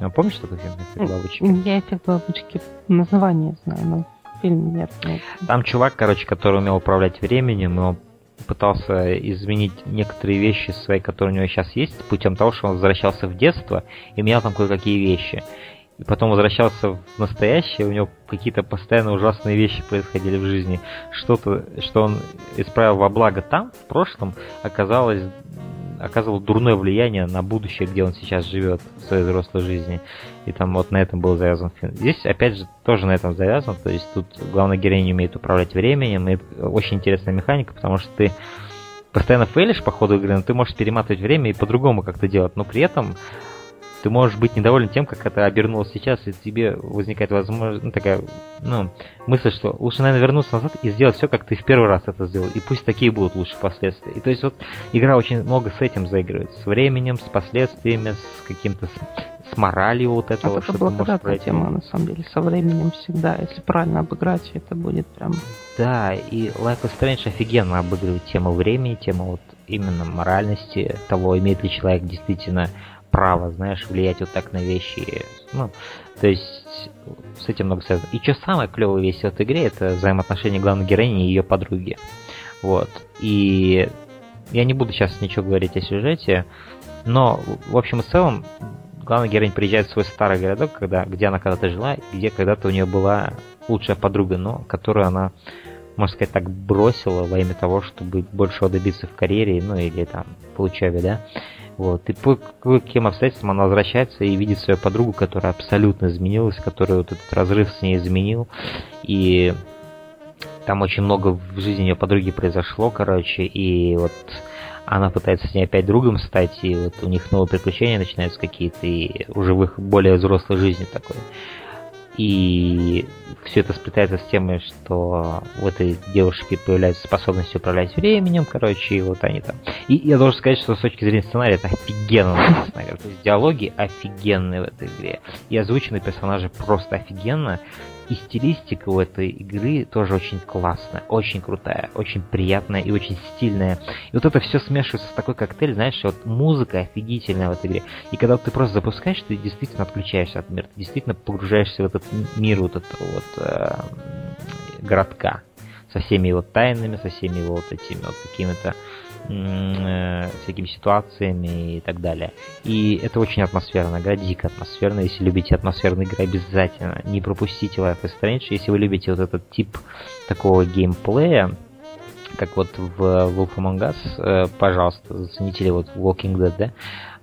А помнишь такой фильм «Эффект бабочки»? Я «Эффект бабочки» название знаю, но фильм нет, нет. Там чувак, короче, который умел управлять временем, и он пытался изменить некоторые вещи свои, которые у него сейчас есть, путем того, что он возвращался в детство и менял там кое-какие вещи и потом возвращался в настоящее, у него какие-то постоянно ужасные вещи происходили в жизни. Что-то, что он исправил во благо там, в прошлом, оказалось оказывал дурное влияние на будущее, где он сейчас живет в своей взрослой жизни. И там вот на этом был завязан фильм. Здесь, опять же, тоже на этом завязан. То есть тут главная героиня умеет управлять временем. И очень интересная механика, потому что ты постоянно фейлишь по ходу игры, но ты можешь перематывать время и по-другому как-то делать. Но при этом ты можешь быть недоволен тем, как это обернулось сейчас, и тебе возникает возможность, ну, такая, ну, мысль, что лучше, наверное, вернуться назад и сделать все, как ты в первый раз это сделал, и пусть такие будут лучше последствия. И то есть вот игра очень много с этим заигрывает, с временем, с последствиями, с каким-то с моралью вот этого, а что это благодарная тема, на самом деле, со временем всегда. Если правильно обыграть, это будет прям... Да, и Life is Strange офигенно обыгрывает тему времени, тему вот именно моральности того, имеет ли человек действительно право, знаешь, влиять вот так на вещи. Ну, то есть с этим много связано. И что самое клевое весь в этой игре, это взаимоотношения главной героини и ее подруги. Вот. И я не буду сейчас ничего говорить о сюжете, но в общем и целом главная героиня приезжает в свой старый городок, когда, где она когда-то жила, где когда-то у нее была лучшая подруга, но которую она, можно сказать так, бросила во имя того, чтобы большего добиться в карьере, ну или там по учебе, да. Вот. И по каким обстоятельствам она возвращается и видит свою подругу, которая абсолютно изменилась, которая вот этот разрыв с ней изменил. И там очень много в жизни ее подруги произошло, короче, и вот она пытается с ней опять другом стать, и вот у них новые приключения начинаются какие-то, и уже в их более взрослой жизни такой. И все это сплетается с тем, что у этой девушки появляется способность управлять временем, короче, и вот они там. И я должен сказать, что с точки зрения сценария это офигенно написано. То есть диалоги офигенные в этой игре. И озвученные персонажи просто офигенно. И стилистика у этой игры тоже очень классная, очень крутая, очень приятная и очень стильная. И вот это все смешивается в такой коктейль, знаешь, вот музыка офигительная в этой игре. И когда ты просто запускаешь, ты действительно отключаешься от мира, ты действительно погружаешься в этот мир вот этого вот э, городка со всеми его тайнами, со всеми его вот этими вот какими-то всякими ситуациями и так далее. И это очень атмосферная игра, дико атмосферная. Если любите атмосферные игры, обязательно не пропустите Life is Strange. Если вы любите вот этот тип такого геймплея, как вот в Wolf Among Us, э, пожалуйста, зацените ли вот Walking Dead, да?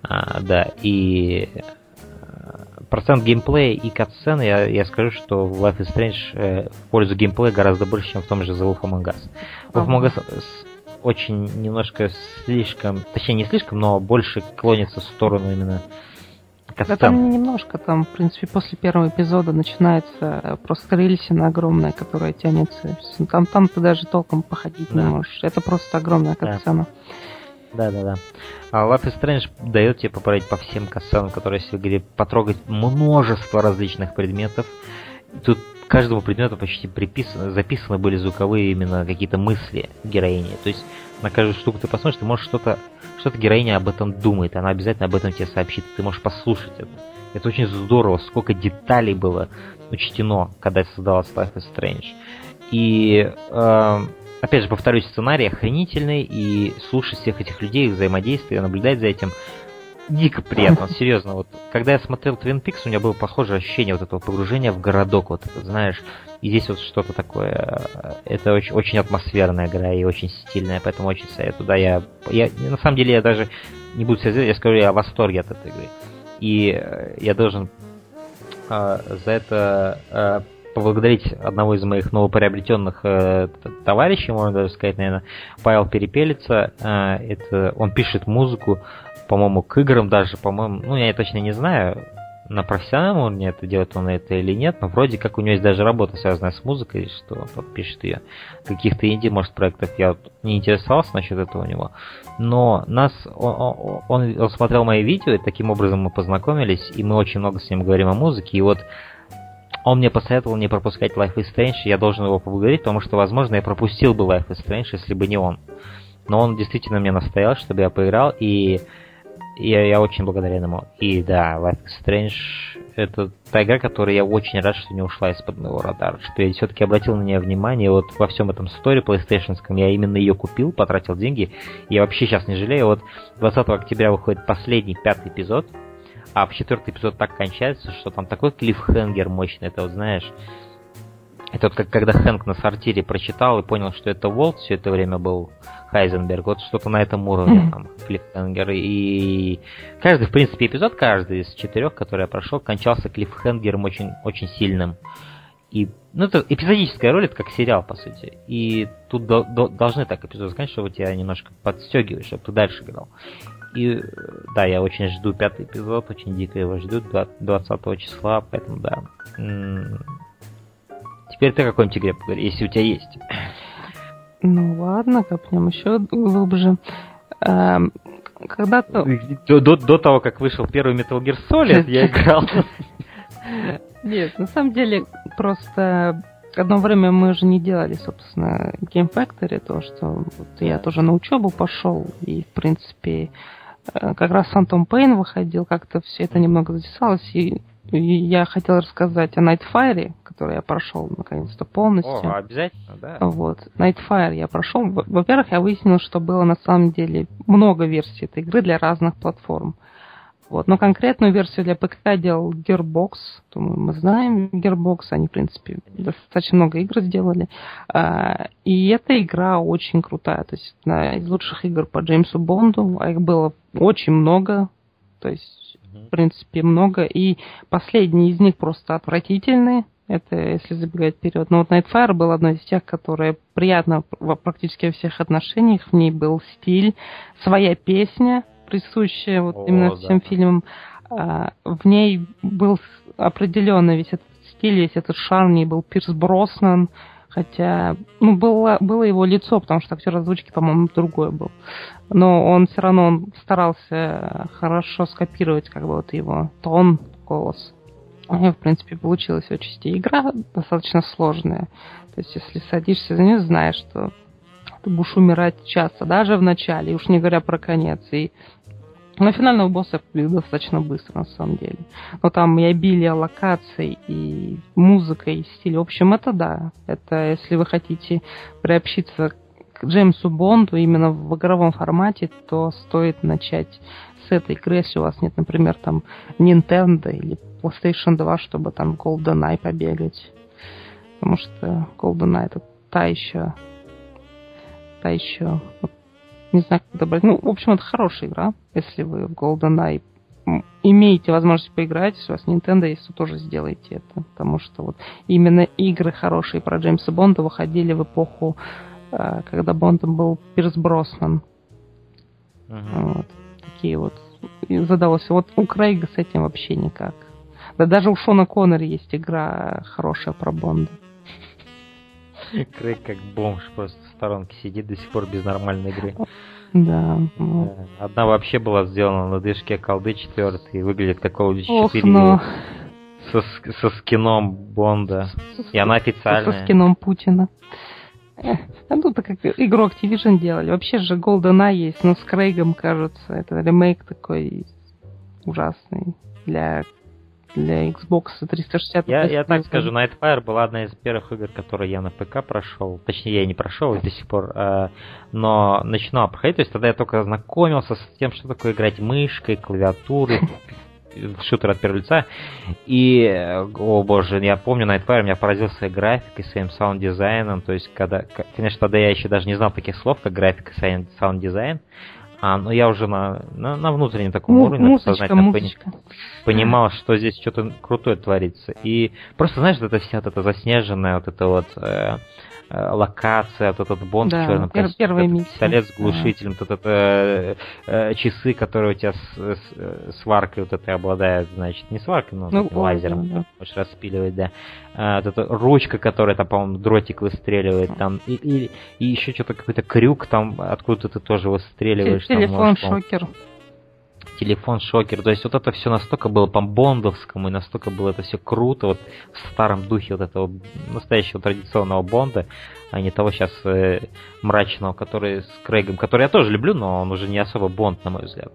А, да, и процент геймплея и катсцены, я, я скажу, что в Life is Strange э, в пользу геймплея гораздо больше, чем в том же The Wolf Among Us. Wolf Among Us очень немножко слишком, точнее не слишком, но больше клонится в сторону именно да там немножко, там, в принципе, после первого эпизода начинается просто рельсина огромная, которая тянется. Там, там ты даже толком походить да. не можешь. Это просто огромная катсцена. Да. Да, да, да. А Life is Strange дает тебе поправить по всем катсценам, которые есть в игре, потрогать множество различных предметов. Тут каждому предмету почти приписано, записаны были звуковые именно какие-то мысли героини. То есть на каждую штуку ты посмотришь, ты можешь что-то, что-то героиня об этом думает, она обязательно об этом тебе сообщит, ты можешь послушать это. Это очень здорово, сколько деталей было учтено, когда создалась Life is Strange. И, э, опять же, повторюсь, сценарий охренительный, и слушать всех этих людей, их взаимодействие, наблюдать за этим, дико приятно, серьезно. Вот, когда я смотрел Twin Peaks, у меня было похожее ощущение вот этого погружения в городок, вот это, знаешь, и здесь вот что-то такое, э, это очень, очень атмосферная игра и очень стильная, поэтому очень советую. Да, я, я, на самом деле, я даже не буду себя я скажу, я в восторге от этой игры. И э, я должен э, за это э, поблагодарить одного из моих новоприобретенных э, товарищей, можно даже сказать, наверное, Павел Перепелица. Э, это, он пишет музыку по-моему, к играм даже, по-моему, ну, я точно не знаю, на профессиональном уровне это делает он это или нет, но вроде как у него есть даже работа, связанная с музыкой, что он подпишет ее. Каких-то инди, может, проектов я не интересовался насчет этого у него. Но нас, он, он, он смотрел мои видео, и таким образом мы познакомились, и мы очень много с ним говорим о музыке, и вот он мне посоветовал не пропускать Life is Strange, я должен его поблагодарить, потому что, возможно, я пропустил бы Life is Strange, если бы не он. Но он действительно мне настоял, чтобы я поиграл, и я, я очень благодарен ему. И да, Life is Strange это та игра, которая я очень рад, что не ушла из-под моего радара, что я все-таки обратил на нее внимание. Вот во всем этом сторе PlayStation я именно ее купил, потратил деньги. Я вообще сейчас не жалею. Вот 20 октября выходит последний, пятый эпизод, а в четвертый эпизод так кончается, что там такой клиффхенгер мощный, это вот знаешь, это вот как когда Хэнк на сортире прочитал и понял, что это Волт все это время был Хайзенберг. Вот что-то на этом уровне там клиффхенгер. И каждый, в принципе, эпизод, каждый из четырех, который я прошел, кончался клиффхенгером очень, очень сильным. И, ну, это эпизодическая роль, это как сериал, по сути. И тут до, до, должны так эпизоды заканчиваться, чтобы тебя немножко подстегивать, чтобы ты дальше играл. И да, я очень жду пятый эпизод, очень дико его жду, 20 числа, поэтому да. Теперь ты о какой-нибудь игре поговори, если у тебя есть. Ну ладно, копнем еще глубже. Эм, когда-то... До, до, до того, как вышел первый Metal Gear Solid, я играл. Нет, на самом деле, просто одно время мы уже не делали, собственно, Game Factory, то, что вот я тоже на учебу пошел, и, в принципе, э, как раз Phantom Pain выходил, как-то все это немного затесалось, и и я хотел рассказать о Nightfire, который я прошел наконец-то полностью. О, обязательно, да. Вот. Nightfire я прошел. Во-первых, я выяснил, что было на самом деле много версий этой игры для разных платформ. Вот. Но конкретную версию для ПК делал Gearbox. Думаю, мы знаем Gearbox, они, в принципе, достаточно много игр сделали. А, и эта игра очень крутая. То есть одна из лучших игр по Джеймсу Бонду. А их было очень много. То есть в принципе, много. И последний из них просто отвратительный. Это если забегать вперед. Но вот Nightfire был одной из тех, которые приятно в практически во всех отношениях. В ней был стиль, своя песня, присущая вот О, именно да. всем фильмам. А, в ней был определенный весь этот стиль, весь этот шарм. В ней был Пирс Броснан, Хотя, ну, было, было его лицо, потому что актер озвучки, по-моему, другой был. Но он все равно он старался хорошо скопировать как бы вот его тон, голос. И, в принципе, получилась очень игра достаточно сложная. То есть, если садишься за нее, знаешь, что ты будешь умирать часто, даже в начале, уж не говоря про конец. И на финального босса я достаточно быстро, на самом деле. Но там и обилие локаций, и музыка, и стиль. В общем, это да. Это если вы хотите приобщиться к Джеймсу Бонду именно в игровом формате, то стоит начать с этой игры, если у вас нет, например, там Nintendo или PlayStation 2, чтобы там GoldenEye побегать. Потому что GoldenEye это та еще та еще не знаю, как добавить. Ну, в общем, это хорошая игра. Если вы в GoldenEye имеете возможность поиграть, если у вас Nintendo есть, то тоже сделайте это. Потому что вот именно игры хорошие про Джеймса Бонда выходили в эпоху, э, когда Бондом был Пирс Броснан. Uh-huh. Вот. Такие вот. И задалось. Вот у Крейга с этим вообще никак. Да даже у Шона Коннора есть игра хорошая про Бонда. Крейг как бомж просто в сторонке сидит до сих пор без нормальной игры. Да. Одна вообще была сделана на движке колды 4 и выглядит как Call of Duty 4 но... со, со скином Бонда. И она официальная. Со скином Путина. А ну, так как игру Activision делали. Вообще же GoldenEye есть, но с Крейгом, кажется, это ремейк такой ужасный для для Xbox 360. Я, я так скажу, Nightfire была одна из первых игр, которые я на ПК прошел. Точнее, я не прошел до сих пор, э, но начинал проходить. То есть тогда я только ознакомился с тем, что такое играть мышкой, клавиатурой, шутер от первого лица. И, о боже, я помню, Nightfire меня поразил своей графикой, своим саунд-дизайном. То есть, когда, конечно, тогда я еще даже не знал таких слов, как графика, саунд-дизайн. А, ну я уже на, на, на внутреннем таком ну, уровне музычка, музычка. понимал, что здесь что-то крутое творится. И просто, знаешь, вот это вся вот эта заснеженная, вот это вот Э, локация, вот этот Бонд да, в черном пер- костюме, первый пистолет с глушителем, да. вот это э, э, часы, которые у тебя с, с, сваркой вот этой обладают, значит, не сваркой, но ну, лазером, да. можешь распиливать, да. А, вот эта ручка, которая там, по-моему, дротик выстреливает, там, и, и, и еще что-то какой-то крюк там, откуда ты тоже выстреливаешь. Телефон-шокер телефон шокер. То есть вот это все настолько было по-бондовскому, и настолько было это все круто, вот в старом духе вот этого настоящего традиционного Бонда, а не того сейчас э, мрачного, который с Крейгом, который я тоже люблю, но он уже не особо Бонд, на мой взгляд.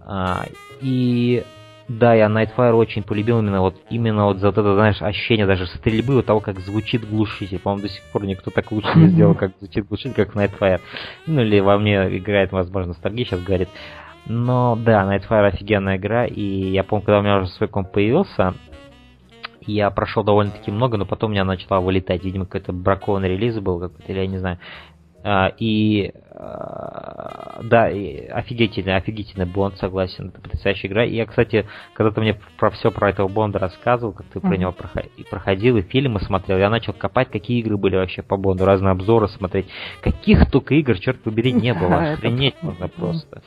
А, и да, я Nightfire очень полюбил именно вот именно вот за вот это, знаешь, ощущение даже стрельбы, вот того, как звучит глушитель. По-моему, до сих пор никто так лучше не сделал, как звучит глушитель, как в Nightfire. Ну или во мне играет, возможно, ностальгия сейчас говорит. Но да, Nightfire офигенная игра, и я помню, когда у меня уже свой комп появился, я прошел довольно-таки много, но потом у меня начала вылетать. Видимо, какой-то бракованный релиз был какой-то, или я не знаю. А, и а, да, и офигительный, офигительный Бонд, согласен, это потрясающая игра. И я, кстати, когда ты мне про все про этого Бонда рассказывал, как ты mm-hmm. про него проходил и фильмы смотрел, я начал копать, какие игры были вообще по Бонду, разные обзоры смотреть. Каких только игр, черт побери, не было. Охренеть можно просто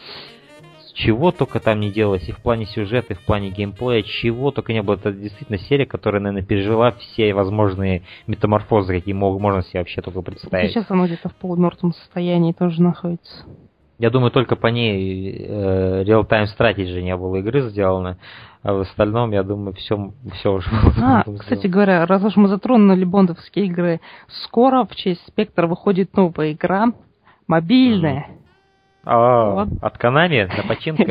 чего только там не делалось, и в плане сюжета, и в плане геймплея, чего только не было. Это действительно серия, которая, наверное, пережила все возможные метаморфозы, какие можно себе вообще только представить. Сейчас она где-то в полумертвом состоянии тоже находится. Я думаю, только по ней э, Real-Time Strategy не было игры сделано, а в остальном, я думаю, все, все уже было. А, кстати говоря, раз уж мы затронули бондовские игры, скоро в честь Спектра выходит новая игра, мобильная. Mm-hmm а, вот. от Канами до починки?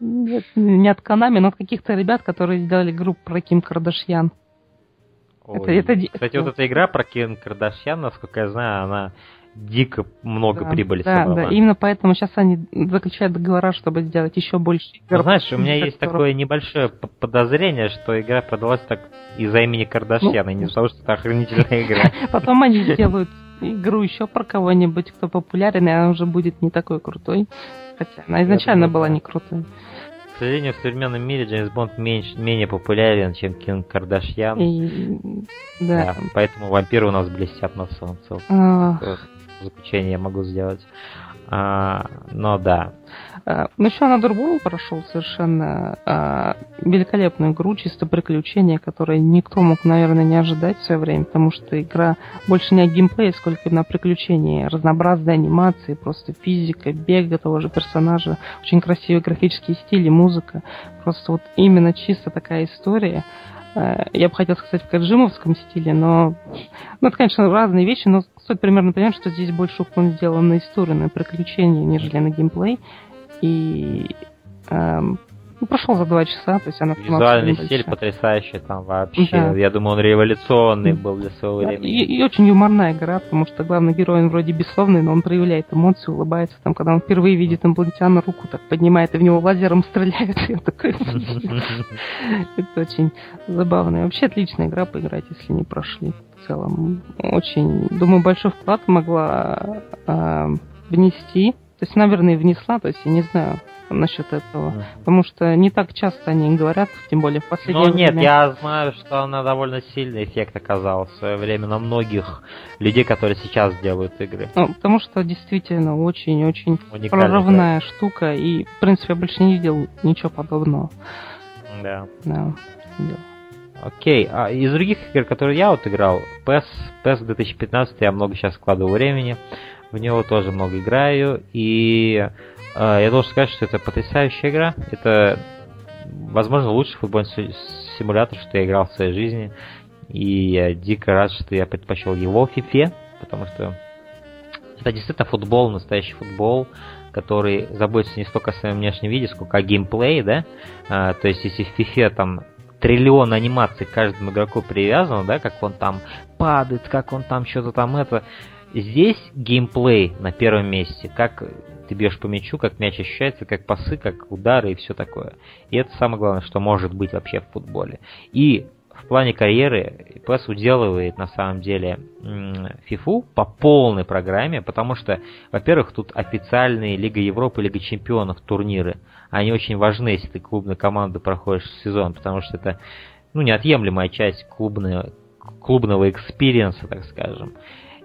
Нет, не от Канами, но от каких-то ребят, которые сделали группу про Ким Кардашьян. Это, это... Кстати, вот эта игра про Ким Кардашьян, насколько я знаю, она дико много да, прибыли да, собрала. Да, именно поэтому сейчас они заключают договора, чтобы сделать еще больше игр. Ну, знаешь, у меня есть такое небольшое подозрение, что игра продалась так из-за имени Кардашьяна, ну, не того, что это охранительная игра. Потом они сделают игру еще про кого-нибудь, кто популярен, и она уже будет не такой крутой. Хотя она изначально была не крутой. К сожалению, в современном мире Джеймс Бонд меньше, менее популярен, чем Ким Кардашьян. И... Да. да. Поэтому вампиры у нас блестят на солнце. А... Заключение я могу сделать. А, но да. А, ну, еще Another World прошел совершенно а, великолепную игру, чисто приключение, которое никто мог, наверное, не ожидать в свое время, потому что игра больше не о геймплее, сколько на приключения, разнообразные анимации, просто физика, бега того же персонажа, очень красивые графические стили, музыка. Просто вот именно чисто такая история. А, я бы хотел сказать в каджимовском стиле, но ну, это, конечно, разные вещи, но стоит примерно понять, что здесь больше уклон сделан на историю, на приключения, нежели на геймплей. И эм, ну, прошел за два часа, то есть она Визуальный стиль потрясающий там вообще. Да. Я думаю, он революционный был для своего времени. И, и очень юморная игра, потому что главный герой, он вроде бессловный, но он проявляет эмоции, улыбается. Там, когда он впервые видит инопланетяна, руку так поднимает, и в него лазером стреляет. И такой... Это очень забавно. И вообще отличная игра поиграть, если не прошли. В целом, очень, думаю, большой вклад могла а, внести. То есть, наверное, внесла, то есть, я не знаю, насчет этого. Mm. Потому что не так часто они говорят, тем более в последнее ну, время. нет, я знаю, что она довольно сильный эффект оказала в свое время на многих людей, которые сейчас делают игры. Ну, потому что действительно очень-очень прорывная да. штука, и, в принципе, я больше не видел ничего подобного. Да. Да. Окей, а из других игр, которые я вот играл, PES, PES 2015 я много сейчас вкладываю времени, в него тоже много играю, и э, я должен сказать, что это потрясающая игра, это, возможно, лучший футбольный симулятор, что я играл в своей жизни, и я дико рад, что я предпочел его FIFA, потому что это действительно футбол, настоящий футбол, который заботится не столько о своем внешнем виде, сколько о геймплее, да, а, то есть если в FIFA там триллион анимаций к каждому игроку привязано, да, как он там падает, как он там что-то там это. Здесь геймплей на первом месте, как ты бьешь по мячу, как мяч ощущается, как пасы, как удары и все такое. И это самое главное, что может быть вообще в футболе. И в плане карьеры PES уделывает на самом деле FIFA по полной программе, потому что, во-первых, тут официальные Лига Европы, Лига Чемпионов турниры. Они очень важны, если ты клубной команды проходишь сезон, потому что это ну, неотъемлемая часть клубного, клубного experience а, так скажем.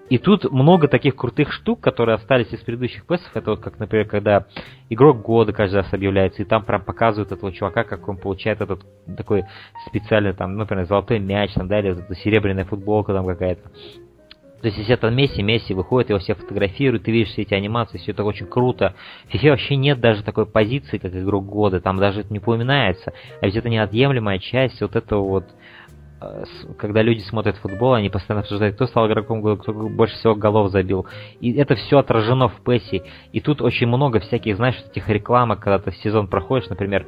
И тут много таких крутых штук, которые остались из предыдущих PES ов. Это вот как, например, когда игрок года каждый раз объявляется, и там прям показывают этого чувака, как он получает этот такой специальный, там, например, золотой мяч, там, да, или вот эта серебряная футболка там какая-то. То есть, если это Месси, Месси выходит, его все фотографируют, ты видишь все эти анимации, все это очень круто. В FIFA вообще нет даже такой позиции, как игрок года, там даже это не упоминается. А ведь это неотъемлемая часть вот этого вот когда люди смотрят футбол, они постоянно обсуждают, кто стал игроком года, кто больше всего голов забил. И это все отражено в PES. И тут очень много всяких, знаешь, этих рекламок, когда ты сезон проходишь, например,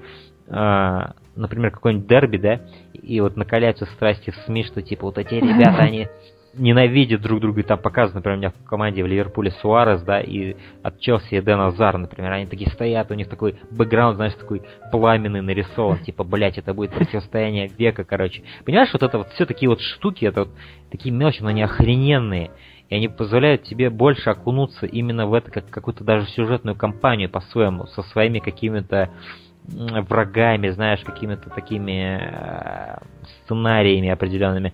э, например, какой-нибудь дерби, да, и вот накаляются страсти в СМИ, что типа вот эти ребята, они ненавидят друг друга, и там показано, например, у меня в команде в Ливерпуле Суарес, да, и от Челси Эден Азар, например, они такие стоят, у них такой бэкграунд, знаешь, такой пламенный нарисован, типа, блять, это будет противостояние века, короче. Понимаешь, вот это вот все такие вот штуки, это вот такие мелочи, но они охрененные, и они позволяют тебе больше окунуться именно в это, как какую-то даже сюжетную кампанию по-своему, со своими какими-то врагами, знаешь, какими-то такими э, сценариями определенными.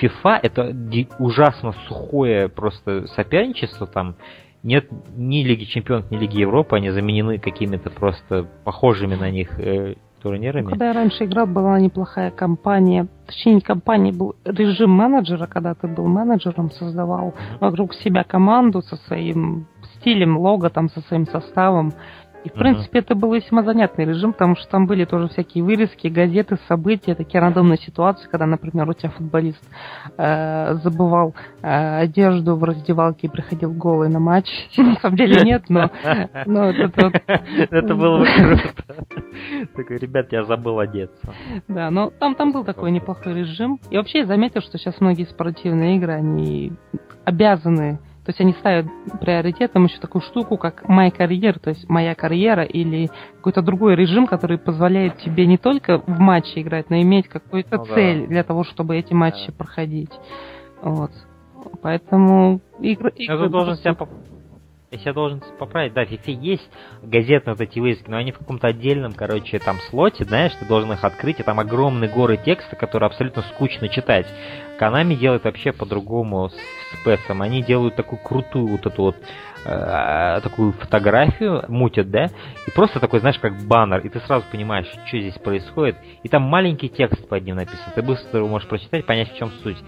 FIFA это ужасно сухое просто соперничество там. Нет ни Лиги Чемпионов, ни Лиги Европы, они заменены какими-то просто похожими на них э, турнирами. Когда я раньше играл, была неплохая компания. Точнее, не компания, был режим менеджера, когда ты был менеджером, создавал вокруг себя команду со своим стилем, лого, там, со своим составом. И, в uh-huh. принципе, это был весьма занятный режим, потому что там были тоже всякие вырезки, газеты, события, такие рандомные ситуации, когда, например, у тебя футболист э, забывал э, одежду в раздевалке и приходил голый на матч. На самом деле нет, но... Это было бы круто. Такой, ребят, я забыл одеться. Да, но там там был такой неплохой режим. И вообще я заметил, что сейчас многие спортивные игры, они обязаны то есть они ставят приоритетом еще такую штуку, как моя карьера, то есть моя карьера или какой-то другой режим, который позволяет тебе не только в матче играть, но иметь какую-то ну, цель да. для того, чтобы эти матчи да. проходить. Вот. Поэтому игры... игры ты должен себя я должен поправить, да, в FIFA есть газетные вот эти вырезки, но они в каком-то отдельном, короче, там слоте, знаешь, ты должен их открыть, и там огромные горы текста, которые абсолютно скучно читать. Канами делает вообще по-другому с, PES. Они делают такую крутую вот эту вот э, такую фотографию, мутят, да, и просто такой, знаешь, как баннер, и ты сразу понимаешь, что здесь происходит, и там маленький текст под ним написан, ты быстро можешь прочитать, понять, в чем суть.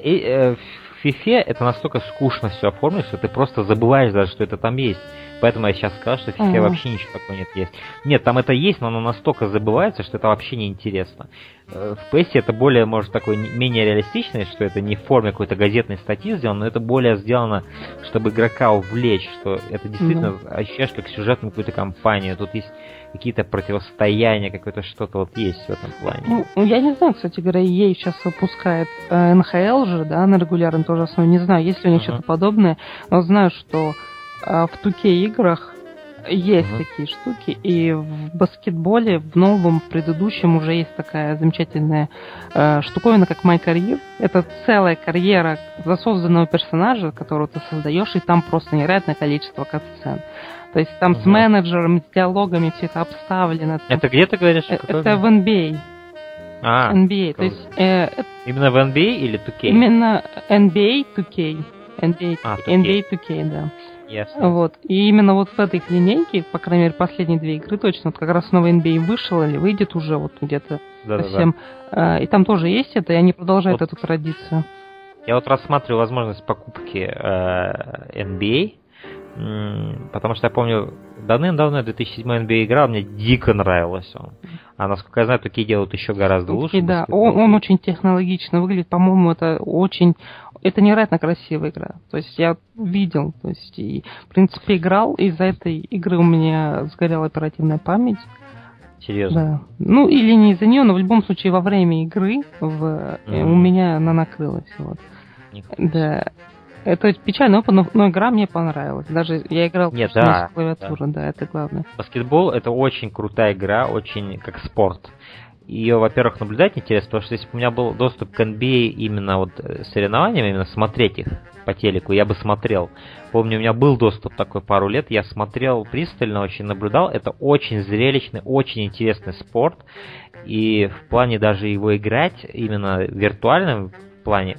И э, в FIFA это настолько скучно все оформлено, что ты просто забываешь даже, что это там есть. Поэтому я сейчас сказал, что в FIFA вообще ничего такого нет есть. Нет, там это есть, но оно настолько забывается, что это вообще не интересно. Э, в PS это более, может, такой менее реалистичное, что это не в форме какой-то газетной статьи сделано, но это более сделано, чтобы игрока увлечь, что это действительно ощущаешь как сюжетную какую-то кампанию. Тут есть какие-то противостояния, какое-то что-то вот есть в этом плане. Ну, я не знаю, кстати говоря, ей сейчас выпускает э, НХЛ же, да, на регулярной тоже основе. Не знаю, есть ли у них uh-huh. что-то подобное, но знаю, что э, в 2K играх Есть угу. такие штуки. И в баскетболе, в новом, в предыдущем уже есть такая замечательная э, штуковина, как My Career. Это целая карьера за созданного персонажа, которого ты создаешь, и там просто невероятное количество катсцен. То есть там угу. с менеджерами, с диалогами все это обставлено. Это где ты говоришь? Э, это в NBA. А, NBA. То есть, э, именно в NBA или 2K? Именно NBA 2K. NBA, а, 2K. NBA 2K, да. Ясно. Вот. И именно вот в этой линейке, по крайней мере, последние две игры точно, вот как раз новый NBA вышел или выйдет уже вот где-то да, совсем. Да, да. И там тоже есть это, и они продолжают вот. эту традицию. Я вот рассматриваю возможность покупки э, NBA, потому что я помню, давным-давно 2007 NBA играл, мне дико нравилось он. А насколько я знаю, такие делают еще гораздо лучше. Да, он, он очень технологично выглядит, по-моему, это очень это невероятно красивая игра. То есть я видел, то есть и, в принципе, играл, из-за этой игры у меня сгорела оперативная память. Серьезно? Да. Ну, или не из-за нее, но в любом случае во время игры в, mm-hmm. у меня она накрылась. Вот. Да. Это печальный опыт, но, но игра мне понравилась. Даже я играл Нет, да, с клавиатуры, да. да, это главное. Баскетбол это очень крутая игра, очень как спорт ее, во-первых, наблюдать интересно, потому что если бы у меня был доступ к NBA именно вот э, соревнованиям, именно смотреть их по телеку, я бы смотрел. Помню, у меня был доступ такой пару лет, я смотрел пристально, очень наблюдал. Это очень зрелищный, очень интересный спорт. И в плане даже его играть, именно виртуальном плане,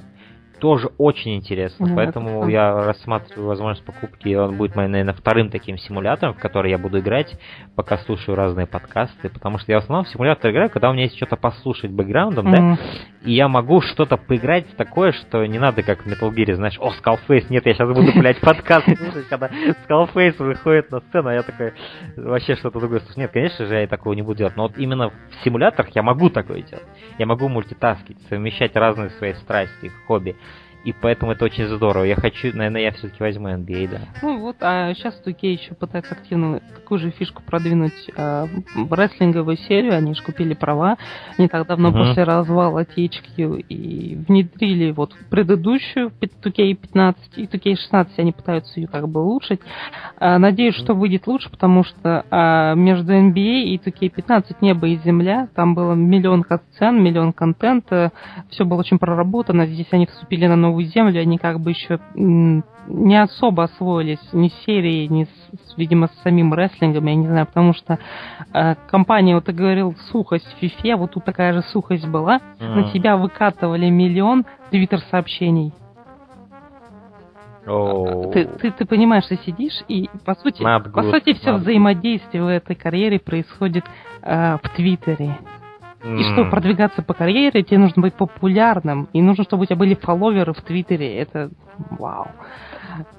тоже очень интересно. Mm, Поэтому это... я рассматриваю возможность покупки. Он будет наверное, вторым таким симулятором, в который я буду играть, пока слушаю разные подкасты. Потому что я в основном в симулятор играю, когда у меня есть что-то послушать бэкграундом, mm. да, и я могу что-то поиграть такое, что не надо, как в Metal Gear, знаешь, о, Skullface, нет, я сейчас буду, блядь, подкаст слушать, когда Skullface выходит на сцену, а я такой, вообще что-то другое слушаю. Нет, конечно же, я такого не буду делать, но вот именно в симуляторах я могу такое делать. Я могу мультитаскить, совмещать разные свои страсти, хобби. И поэтому это очень здорово. Я хочу, наверное, я все-таки возьму NBA, да. Ну вот, а сейчас Туке еще пытаются активно такую же фишку продвинуть э, рестлинговую серию. Они же купили права не так давно uh-huh. после развала THQ и внедрили вот предыдущую 2K15 и 2K16. Они пытаются ее как бы улучшить. Э, надеюсь, uh-huh. что выйдет лучше, потому что э, между NBA и 2K15 небо и земля. Там было миллион сцен, миллион контента. Все было очень проработано. Здесь они вступили на новый новую землю, они как бы еще не особо освоились ни с серией, ни, с, видимо, с самим рестлингом, я не знаю, потому что э, компания, вот ты говорил, сухость в фифе, вот тут такая же сухость была, mm. на тебя выкатывали миллион твиттер-сообщений. Oh. Ты, ты, ты понимаешь, ты сидишь, и по сути, по сути все взаимодействие в этой карьере происходит э, в Твиттере. И чтобы продвигаться по карьере, тебе нужно быть популярным. И нужно, чтобы у тебя были фолловеры в Твиттере. Это вау.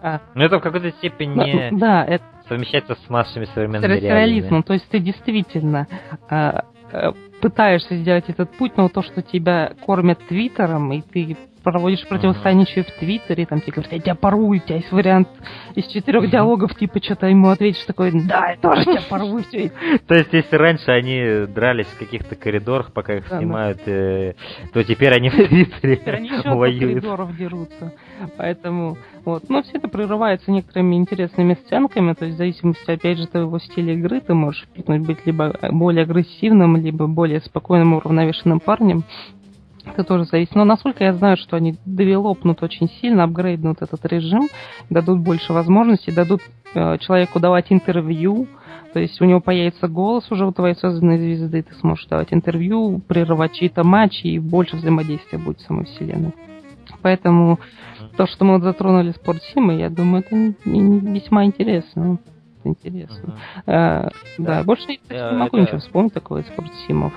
А, ну это в какой-то степени да, да, это... совмещается с нашими современными с реализмом. То есть ты действительно а, а, пытаешься сделать этот путь, но то, что тебя кормят Твиттером, и ты проводишь противостояние еще в Твиттере, там тебе говорят, я тебя порву, у тебя есть вариант из четырех диалогов, типа что-то ему ответишь такой, да, я тоже тебя порву, все. То есть, если раньше они дрались в каких-то коридорах, пока их снимают, э, то теперь они в Твиттере еще коридоров дерутся. Поэтому, вот. Но все это прерывается некоторыми интересными сценками, то есть в зависимости, опять же, от твоего стиля игры, ты можешь быть либо более агрессивным, либо более спокойным, уравновешенным парнем. Это тоже зависит. Но насколько я знаю, что они девелопнут очень сильно, апгрейднут этот режим, дадут больше возможностей, дадут э, человеку давать интервью, то есть у него появится голос уже у твоей созданной звезды, ты сможешь давать интервью, прерывать чьи-то матчи и больше взаимодействия будет с самой вселенной. Поэтому то, что мы вот затронули спортсимы, я думаю, это не, не весьма интересно. Интересно. Uh-huh. А, да, да, больше я не могу это... ничего вспомнить такого из спортсимов.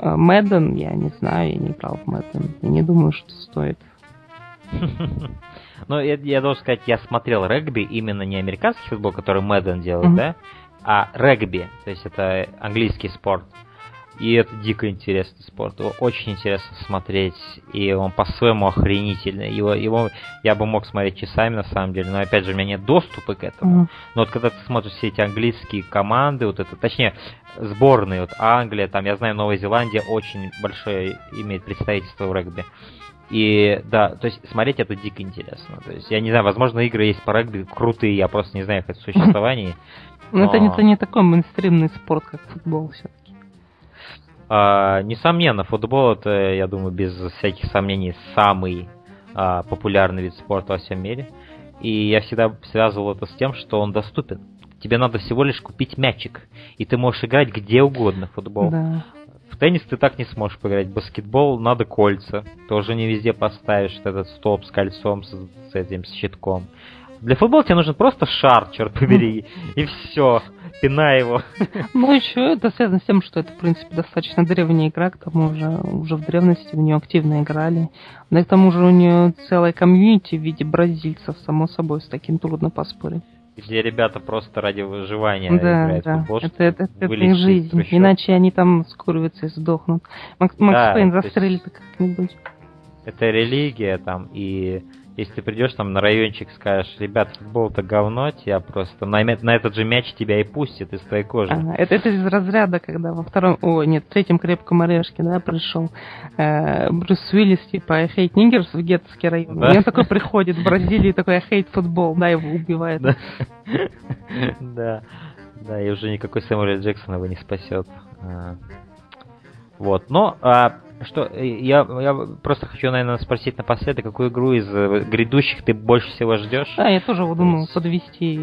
Мэдден, я не знаю, я не играл в Мэдден. Я не думаю, что стоит. Ну, я, я должен сказать, я смотрел регби, именно не американский футбол, который Мэдден делает, да, а регби, то есть это английский спорт. И это дико интересный спорт. Его очень интересно смотреть. И он по-своему охренительный. Его, его я бы мог смотреть часами на самом деле. Но опять же, у меня нет доступа к этому. Mm. Но вот когда ты смотришь все эти английские команды, вот это, точнее, сборные, вот Англия, там, я знаю, Новая Зеландия очень большое имеет представительство в регби. И да, то есть смотреть это дико интересно. То есть я не знаю, возможно, игры есть по регби крутые, я просто не знаю их существовании. Но это не, это не такой мейнстримный спорт, как футбол все-таки. А, несомненно, футбол это, я думаю, без всяких сомнений, самый а, популярный вид спорта во всем мире. И я всегда связывал это с тем, что он доступен. Тебе надо всего лишь купить мячик, и ты можешь играть где угодно в футбол. Да. В теннис ты так не сможешь поиграть. В баскетбол надо кольца. Тоже не везде поставишь этот стоп с кольцом, с, с этим, с щитком. Для футбола тебе нужен просто шар, черт побери, и все. Пинай его. Ну, еще это связано с тем, что это, в принципе, достаточно древняя игра, к тому же уже в древности в нее активно играли. Да и к тому же у нее целая комьюнити в виде бразильцев, само собой, с таким трудно поспорить где ребята просто ради выживания да, играют да. в футбол. Это, это, это их жизнь. Иначе они там скуриваются и сдохнут. Макс, Макс да, Пейн застрелит как-нибудь. Это религия там, и если ты придешь там на райончик, скажешь, ребят, футбол это говно, тебя просто на, на этот же мяч тебя и пустят из твоей кожи. Ага, это, это из разряда, когда во втором, о, нет, в третьем крепком орешке, да, пришел э, Брюс Уиллис, типа, I hate niggers в гетовский район. Да? И он такой приходит в Бразилию, такой, I hate футбол, да, его убивает. Да, да, и уже никакой Сэмюэл Джексон его не спасет. А. Вот, но а, что, э, я, я просто хочу, наверное, спросить напоследок, какую игру из э, грядущих ты больше всего ждешь? Да, я тоже думаю подвести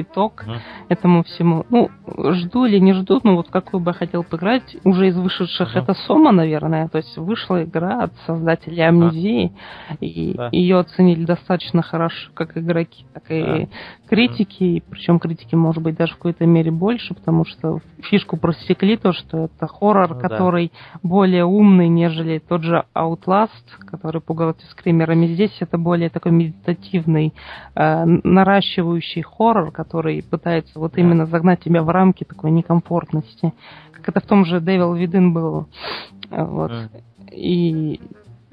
итог mm. этому всему. Ну, жду или не жду, ну вот какую бы я хотел поиграть, уже из вышедших mm. это Сома, наверное, то есть вышла игра от создателей Амнезии, mm. и да. ее оценили достаточно хорошо, как игроки, так и да. Критики, причем критики, может быть, даже в какой-то мере больше, потому что фишку просекли то, что это хоррор, ну, который да. более умный, нежели тот же Outlast, который пугал скримерами. Здесь это более такой медитативный, э, наращивающий хоррор, который пытается вот именно загнать тебя в рамки такой некомфортности. Как это в том же Devil Within было. Вот. И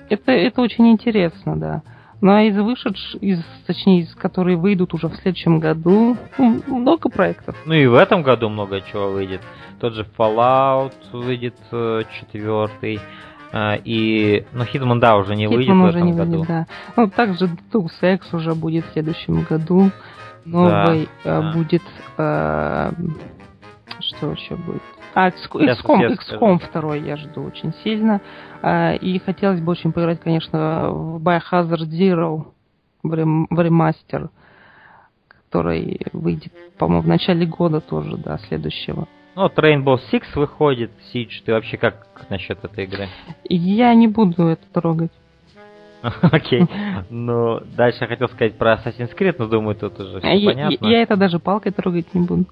это, это очень интересно, да. Ну а из вышедших, из, точнее, из которые выйдут уже в следующем году, много проектов. Ну и в этом году много чего выйдет. Тот же Fallout выйдет э, четвертый. А, и, ну, Hitman, да, уже не Hitman выйдет уже в этом не году. Выйдет, да. Ну, также Deus Ex уже будет в следующем году. Новый да, э, да. будет... Э, что еще будет? А, XCOM, XCOM 2 я жду очень сильно. Э, и хотелось бы очень поиграть, конечно, в Biohazard Zero в, рем, в ремастер, который выйдет, по-моему, в начале года тоже, да, следующего. Ну, вот Rainbow Six выходит, Siege, ты вообще как насчет этой игры? Я не буду это трогать. Окей. Ну, дальше я хотел сказать про Assassin's Creed, но думаю, тут уже все понятно. Я это даже палкой трогать не буду.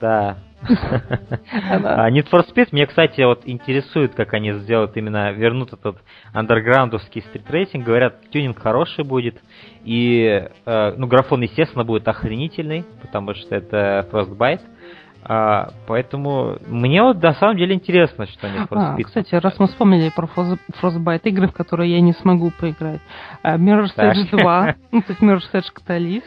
Да. А Need for Speed, мне, кстати, вот интересует, как они сделают именно, вернут этот андерграундовский стритрейсинг. Говорят, тюнинг хороший будет. И, э, ну, графон, естественно, будет охренительный, потому что это Frostbite. А, поэтому мне вот на самом деле интересно, что они а, Кстати, раз мы вспомнили про Frostbite игры, в которые я не смогу поиграть. А, Mirror's Edge 2, ну, то есть Mirror's Edge Catalyst.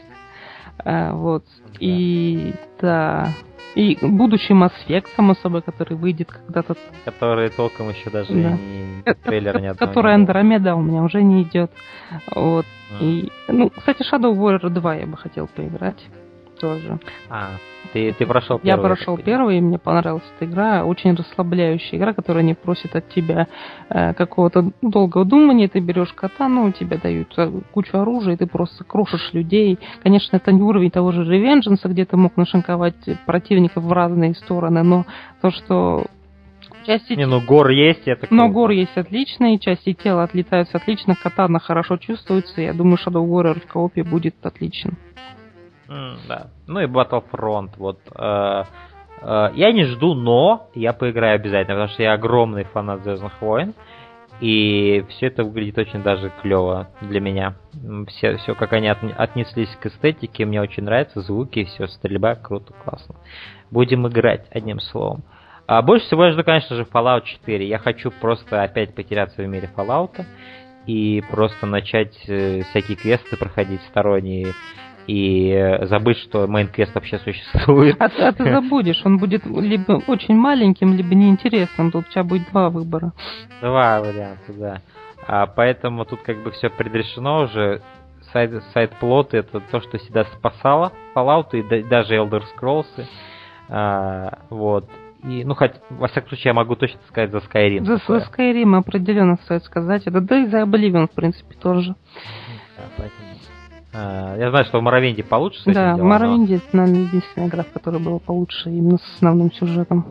А, вот. И да. И будущий Mass Effect, само собой, который выйдет когда-то. Который толком еще даже да. не э, трейлер ни одного Который Андромеда у меня уже не идет. Вот. Mm. И, ну, кстати, Shadow Warrior 2 я бы хотел поиграть тоже. А, ты, ты прошел первый? Я прошел первый, и мне понравилась эта игра. Очень расслабляющая игра, которая не просит от тебя э, какого-то долгого думания. Ты берешь катану, тебе дают э, кучу оружия, и ты просто крушишь людей. Конечно, это не уровень того же Ревендженса, где ты мог нашинковать противников в разные стороны, но то, что части... Не, ну гор есть, такой... Но гор есть отличные, части тела отлетаются отлично, катана хорошо чувствуется. Я думаю, Shadow Warrior в коопе будет отличен. Да. Ну и Battlefront. Вот. Э, э, я не жду, но я поиграю обязательно, потому что я огромный фанат Звездных войн. И все это выглядит очень даже клево для меня. Все, все как они от, отнеслись к эстетике, мне очень нравятся звуки, все, стрельба, круто, классно. Будем играть, одним словом. А больше всего я жду, конечно же, Fallout 4. Я хочу просто опять потеряться в мире Fallout и просто начать э, всякие квесты проходить сторонние и забыть, что main-квест вообще существует. А, а ты забудешь, он будет либо очень маленьким, либо неинтересным. Тут у тебя будет два выбора. Два варианта, да. А, поэтому тут как бы все предрешено уже. Side, side plot ы это то, что всегда спасало Fallout и даже Elder Scrolls. А, вот. И, ну, хоть, во всяком случае, я могу точно сказать за Skyrim. За, за Skyrim определенно стоит сказать. Это да и за Oblivion, в принципе, тоже. Да, поэтому... а, я знаю, что в Моровинде получше с этим Да, в делом, Моровинде это, наверное, единственная игра, в которой было получше именно с основным сюжетом.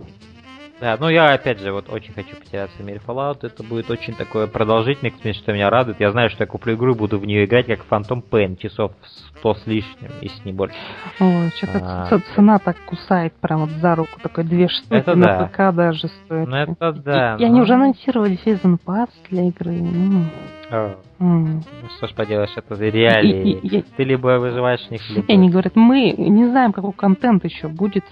Да, ну я опять же вот очень хочу потеряться в мире Fallout. Это будет очень такое продолжительное, что меня радует. Я знаю, что я куплю игру и буду в нее играть как Phantom Pain, часов 100 с лишним, если не больше. Ой, что-то А, цена так кусает прям вот за руку. Такой две штуки Это на да. ПК даже стоит. Ну это да. И, и они ну, уже анонсировали Season Pass для игры. М, м. Ну что ж поделаешь, это реалии. И- и- Ты либо выживаешь в них, либо... И они говорят, мы не знаем, какой контент еще будет,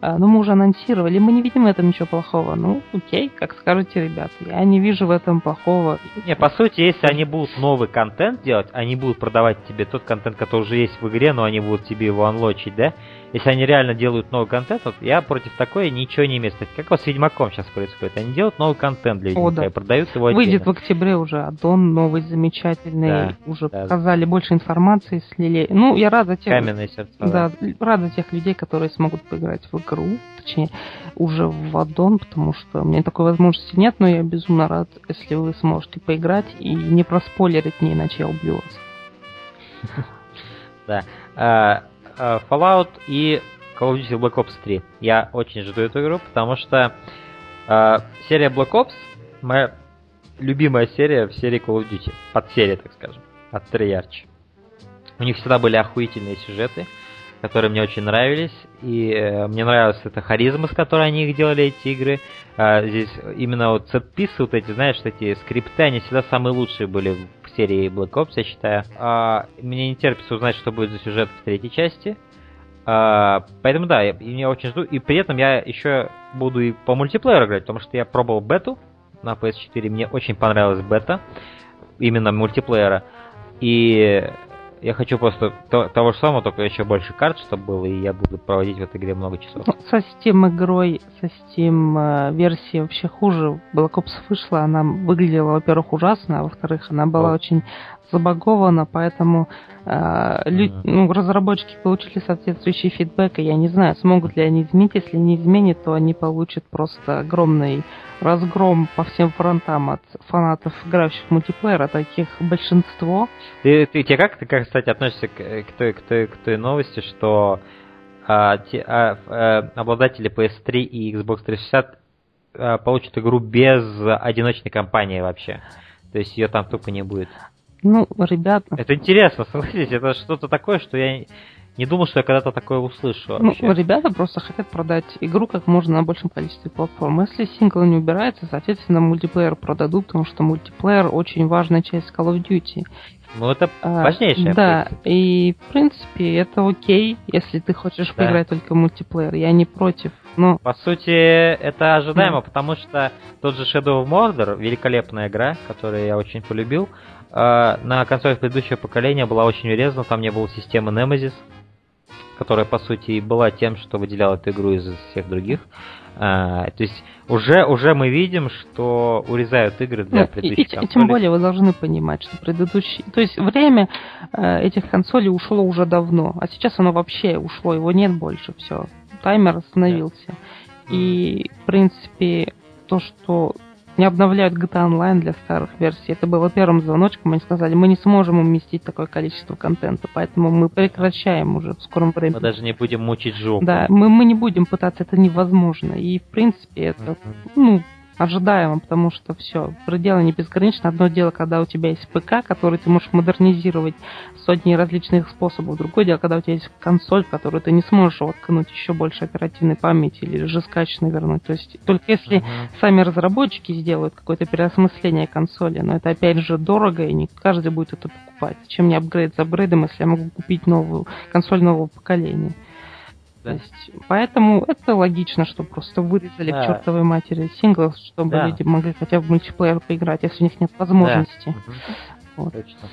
а, но мы уже анонсировали, мы не видим в этом ничего плохого. Ну, окей, как скажете, ребята, я не вижу в этом плохого. Не, по сути, если они будут новый контент делать, они будут продавать тебе тот контент, который уже есть в игре, но они будут тебе его анлочить, да? Если они реально делают новый контент, вот я против такой ничего не имею. Кстати, Как вот с Ведьмаком сейчас происходит? Они делают новый контент для О, Ведьмака да. и продают его Выйдет в отдельно. октябре уже аддон новый, замечательный, Да, уже да. показали больше информации, слили. Ну, я рада тех, Каменные сердца. да, рада тех людей, которые смогут поиграть в игру, точнее, уже в аддон, потому что у меня такой возможности нет, но я безумно рад, если вы сможете поиграть и не проспойлерить мне, иначе я убью вас. А, а, Fallout и Call of Duty Black Ops 3. Я очень жду эту игру, потому что а, серия Black Ops моя любимая серия в серии Call of Duty. Подсерия, так скажем, от Treyarch. У них всегда были охуительные сюжеты, которые мне очень нравились. И э, мне нравилась эта харизма, с которой они их делали, эти игры. А, здесь именно вот сетписы, вот эти, знаешь, эти скрипты, они всегда самые лучшие были серии Black Ops, я считаю. А, мне не терпится узнать, что будет за сюжет в третьей части. А, поэтому да, я, я очень жду. И при этом я еще буду и по мультиплееру играть, потому что я пробовал бету на PS4, мне очень понравилась бета, именно мультиплеера. И я хочу просто то- того же самого, только еще больше карт, чтобы было, и я буду проводить в этой игре много часов. Ну, со Steam игрой, со Steam э, версией вообще хуже. Black Ops вышла, она выглядела, во-первых, ужасно, а во-вторых, она была Вот. очень забагована, поэтому э, лю- ну, разработчики получили соответствующий фидбэк, и я не знаю, смогут ли они изменить. Если не изменят, то они получат просто огромный разгром по всем фронтам от фанатов, играющих в мультиплеер, а таких большинство. Ты, ты, тебе как ты, кстати, относишься к, э, к той, к, той, к той новости, что а, те- а, э, обладатели PS3 и Xbox 360 а, получат игру без одиночной кампании вообще? То есть ее там тупо не будет. Ну, ребята, Это интересно, согласитесь, это что-то такое, что я не думал, что я когда-то такое услышу Ну, вообще. ребята просто хотят продать игру как можно на большем количестве платформ. Если сингл не убирается, соответственно, мультиплеер продадут, потому что мультиплеер очень важная часть Call of Duty. Ну, это А, важнейшее. Да, и в принципе это окей, если ты хочешь Да. поиграть только в мультиплеер. Я не против. Но По сути, это ожидаемо, потому что тот же Shadow of Mordor, великолепная игра, которую я очень полюбил, э, на консолях предыдущего поколения была очень урезана, там не было системы Nemesis, которая, по сути, и была тем, что выделяла эту игру из всех других. А, то есть уже, уже мы видим, что урезают игры для Ну, и, предыдущих и- и консолей. тем более вы должны понимать, что предыдущий... То есть время э, этих консолей ушло уже давно, а сейчас оно вообще ушло, его нет больше, все. Таймер остановился. И, в принципе, то, что не обновляют GTA Online для старых версий, это было первым звоночком, они сказали, мы не сможем уместить такое количество контента, поэтому мы прекращаем уже в скором времени. Мы даже не будем мучить жопу. Да, мы, мы не будем пытаться, это невозможно. И, в принципе, это Мгм. ну, ожидаемо, потому что все, пределы не безграничны. Одно дело, когда у тебя есть ПК, который ты можешь модернизировать сотни различных способов. Другое дело, когда у тебя есть консоль, в которую ты не сможешь воткнуть еще больше оперативной памяти или же скачанно вернуть. То есть только если Мгм. сами разработчики сделают какое-то переосмысление консоли, но это опять же дорого, и не каждый будет это покупать. Чем мне апгрейд за апгрейдом, если я могу купить новую консоль нового поколения? Да. То есть, поэтому это логично, что просто вырезали Да. к чертовой матери сингл, чтобы Да. люди могли хотя бы мультиплеер поиграть, если у них нет возможности. Мгм. Вот. Точно.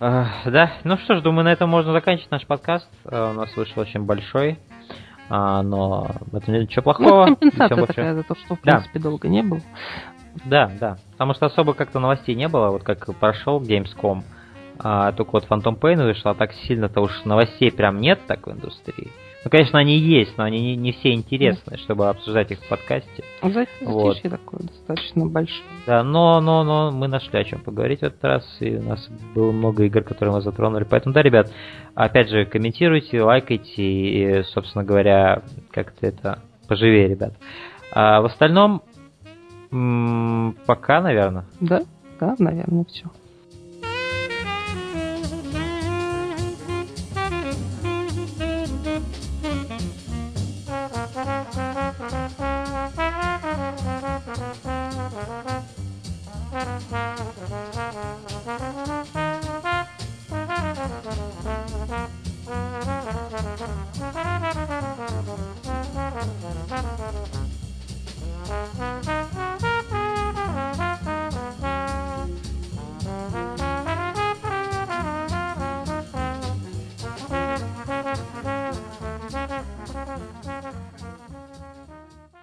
А, да, ну что ж, думаю, на этом можно заканчивать наш подкаст. А, У нас вышел очень большой, а, но в этом нет ничего Ну, плохого. это компенсация такая за то, что в Да. принципе долго не был. Да, да. Потому что особо как-то новостей не было, вот как прошел Gamescom, а, только вот Phantom Pain вышла, а так сильно-то уж новостей прям нет так в индустрии. Ну, конечно, они есть, но они не, не все интересны, чтобы обсуждать их в подкасте. Затишье вот. такое достаточно большое. Да, но, но, но мы нашли о чем поговорить в этот раз, и у нас было много игр, которые мы затронули. Поэтому, да, ребят, опять же, комментируйте, лайкайте, и, собственно говоря, как-то это поживее, ребят. А в остальном, м- пока, наверное. Да, да, наверное, все.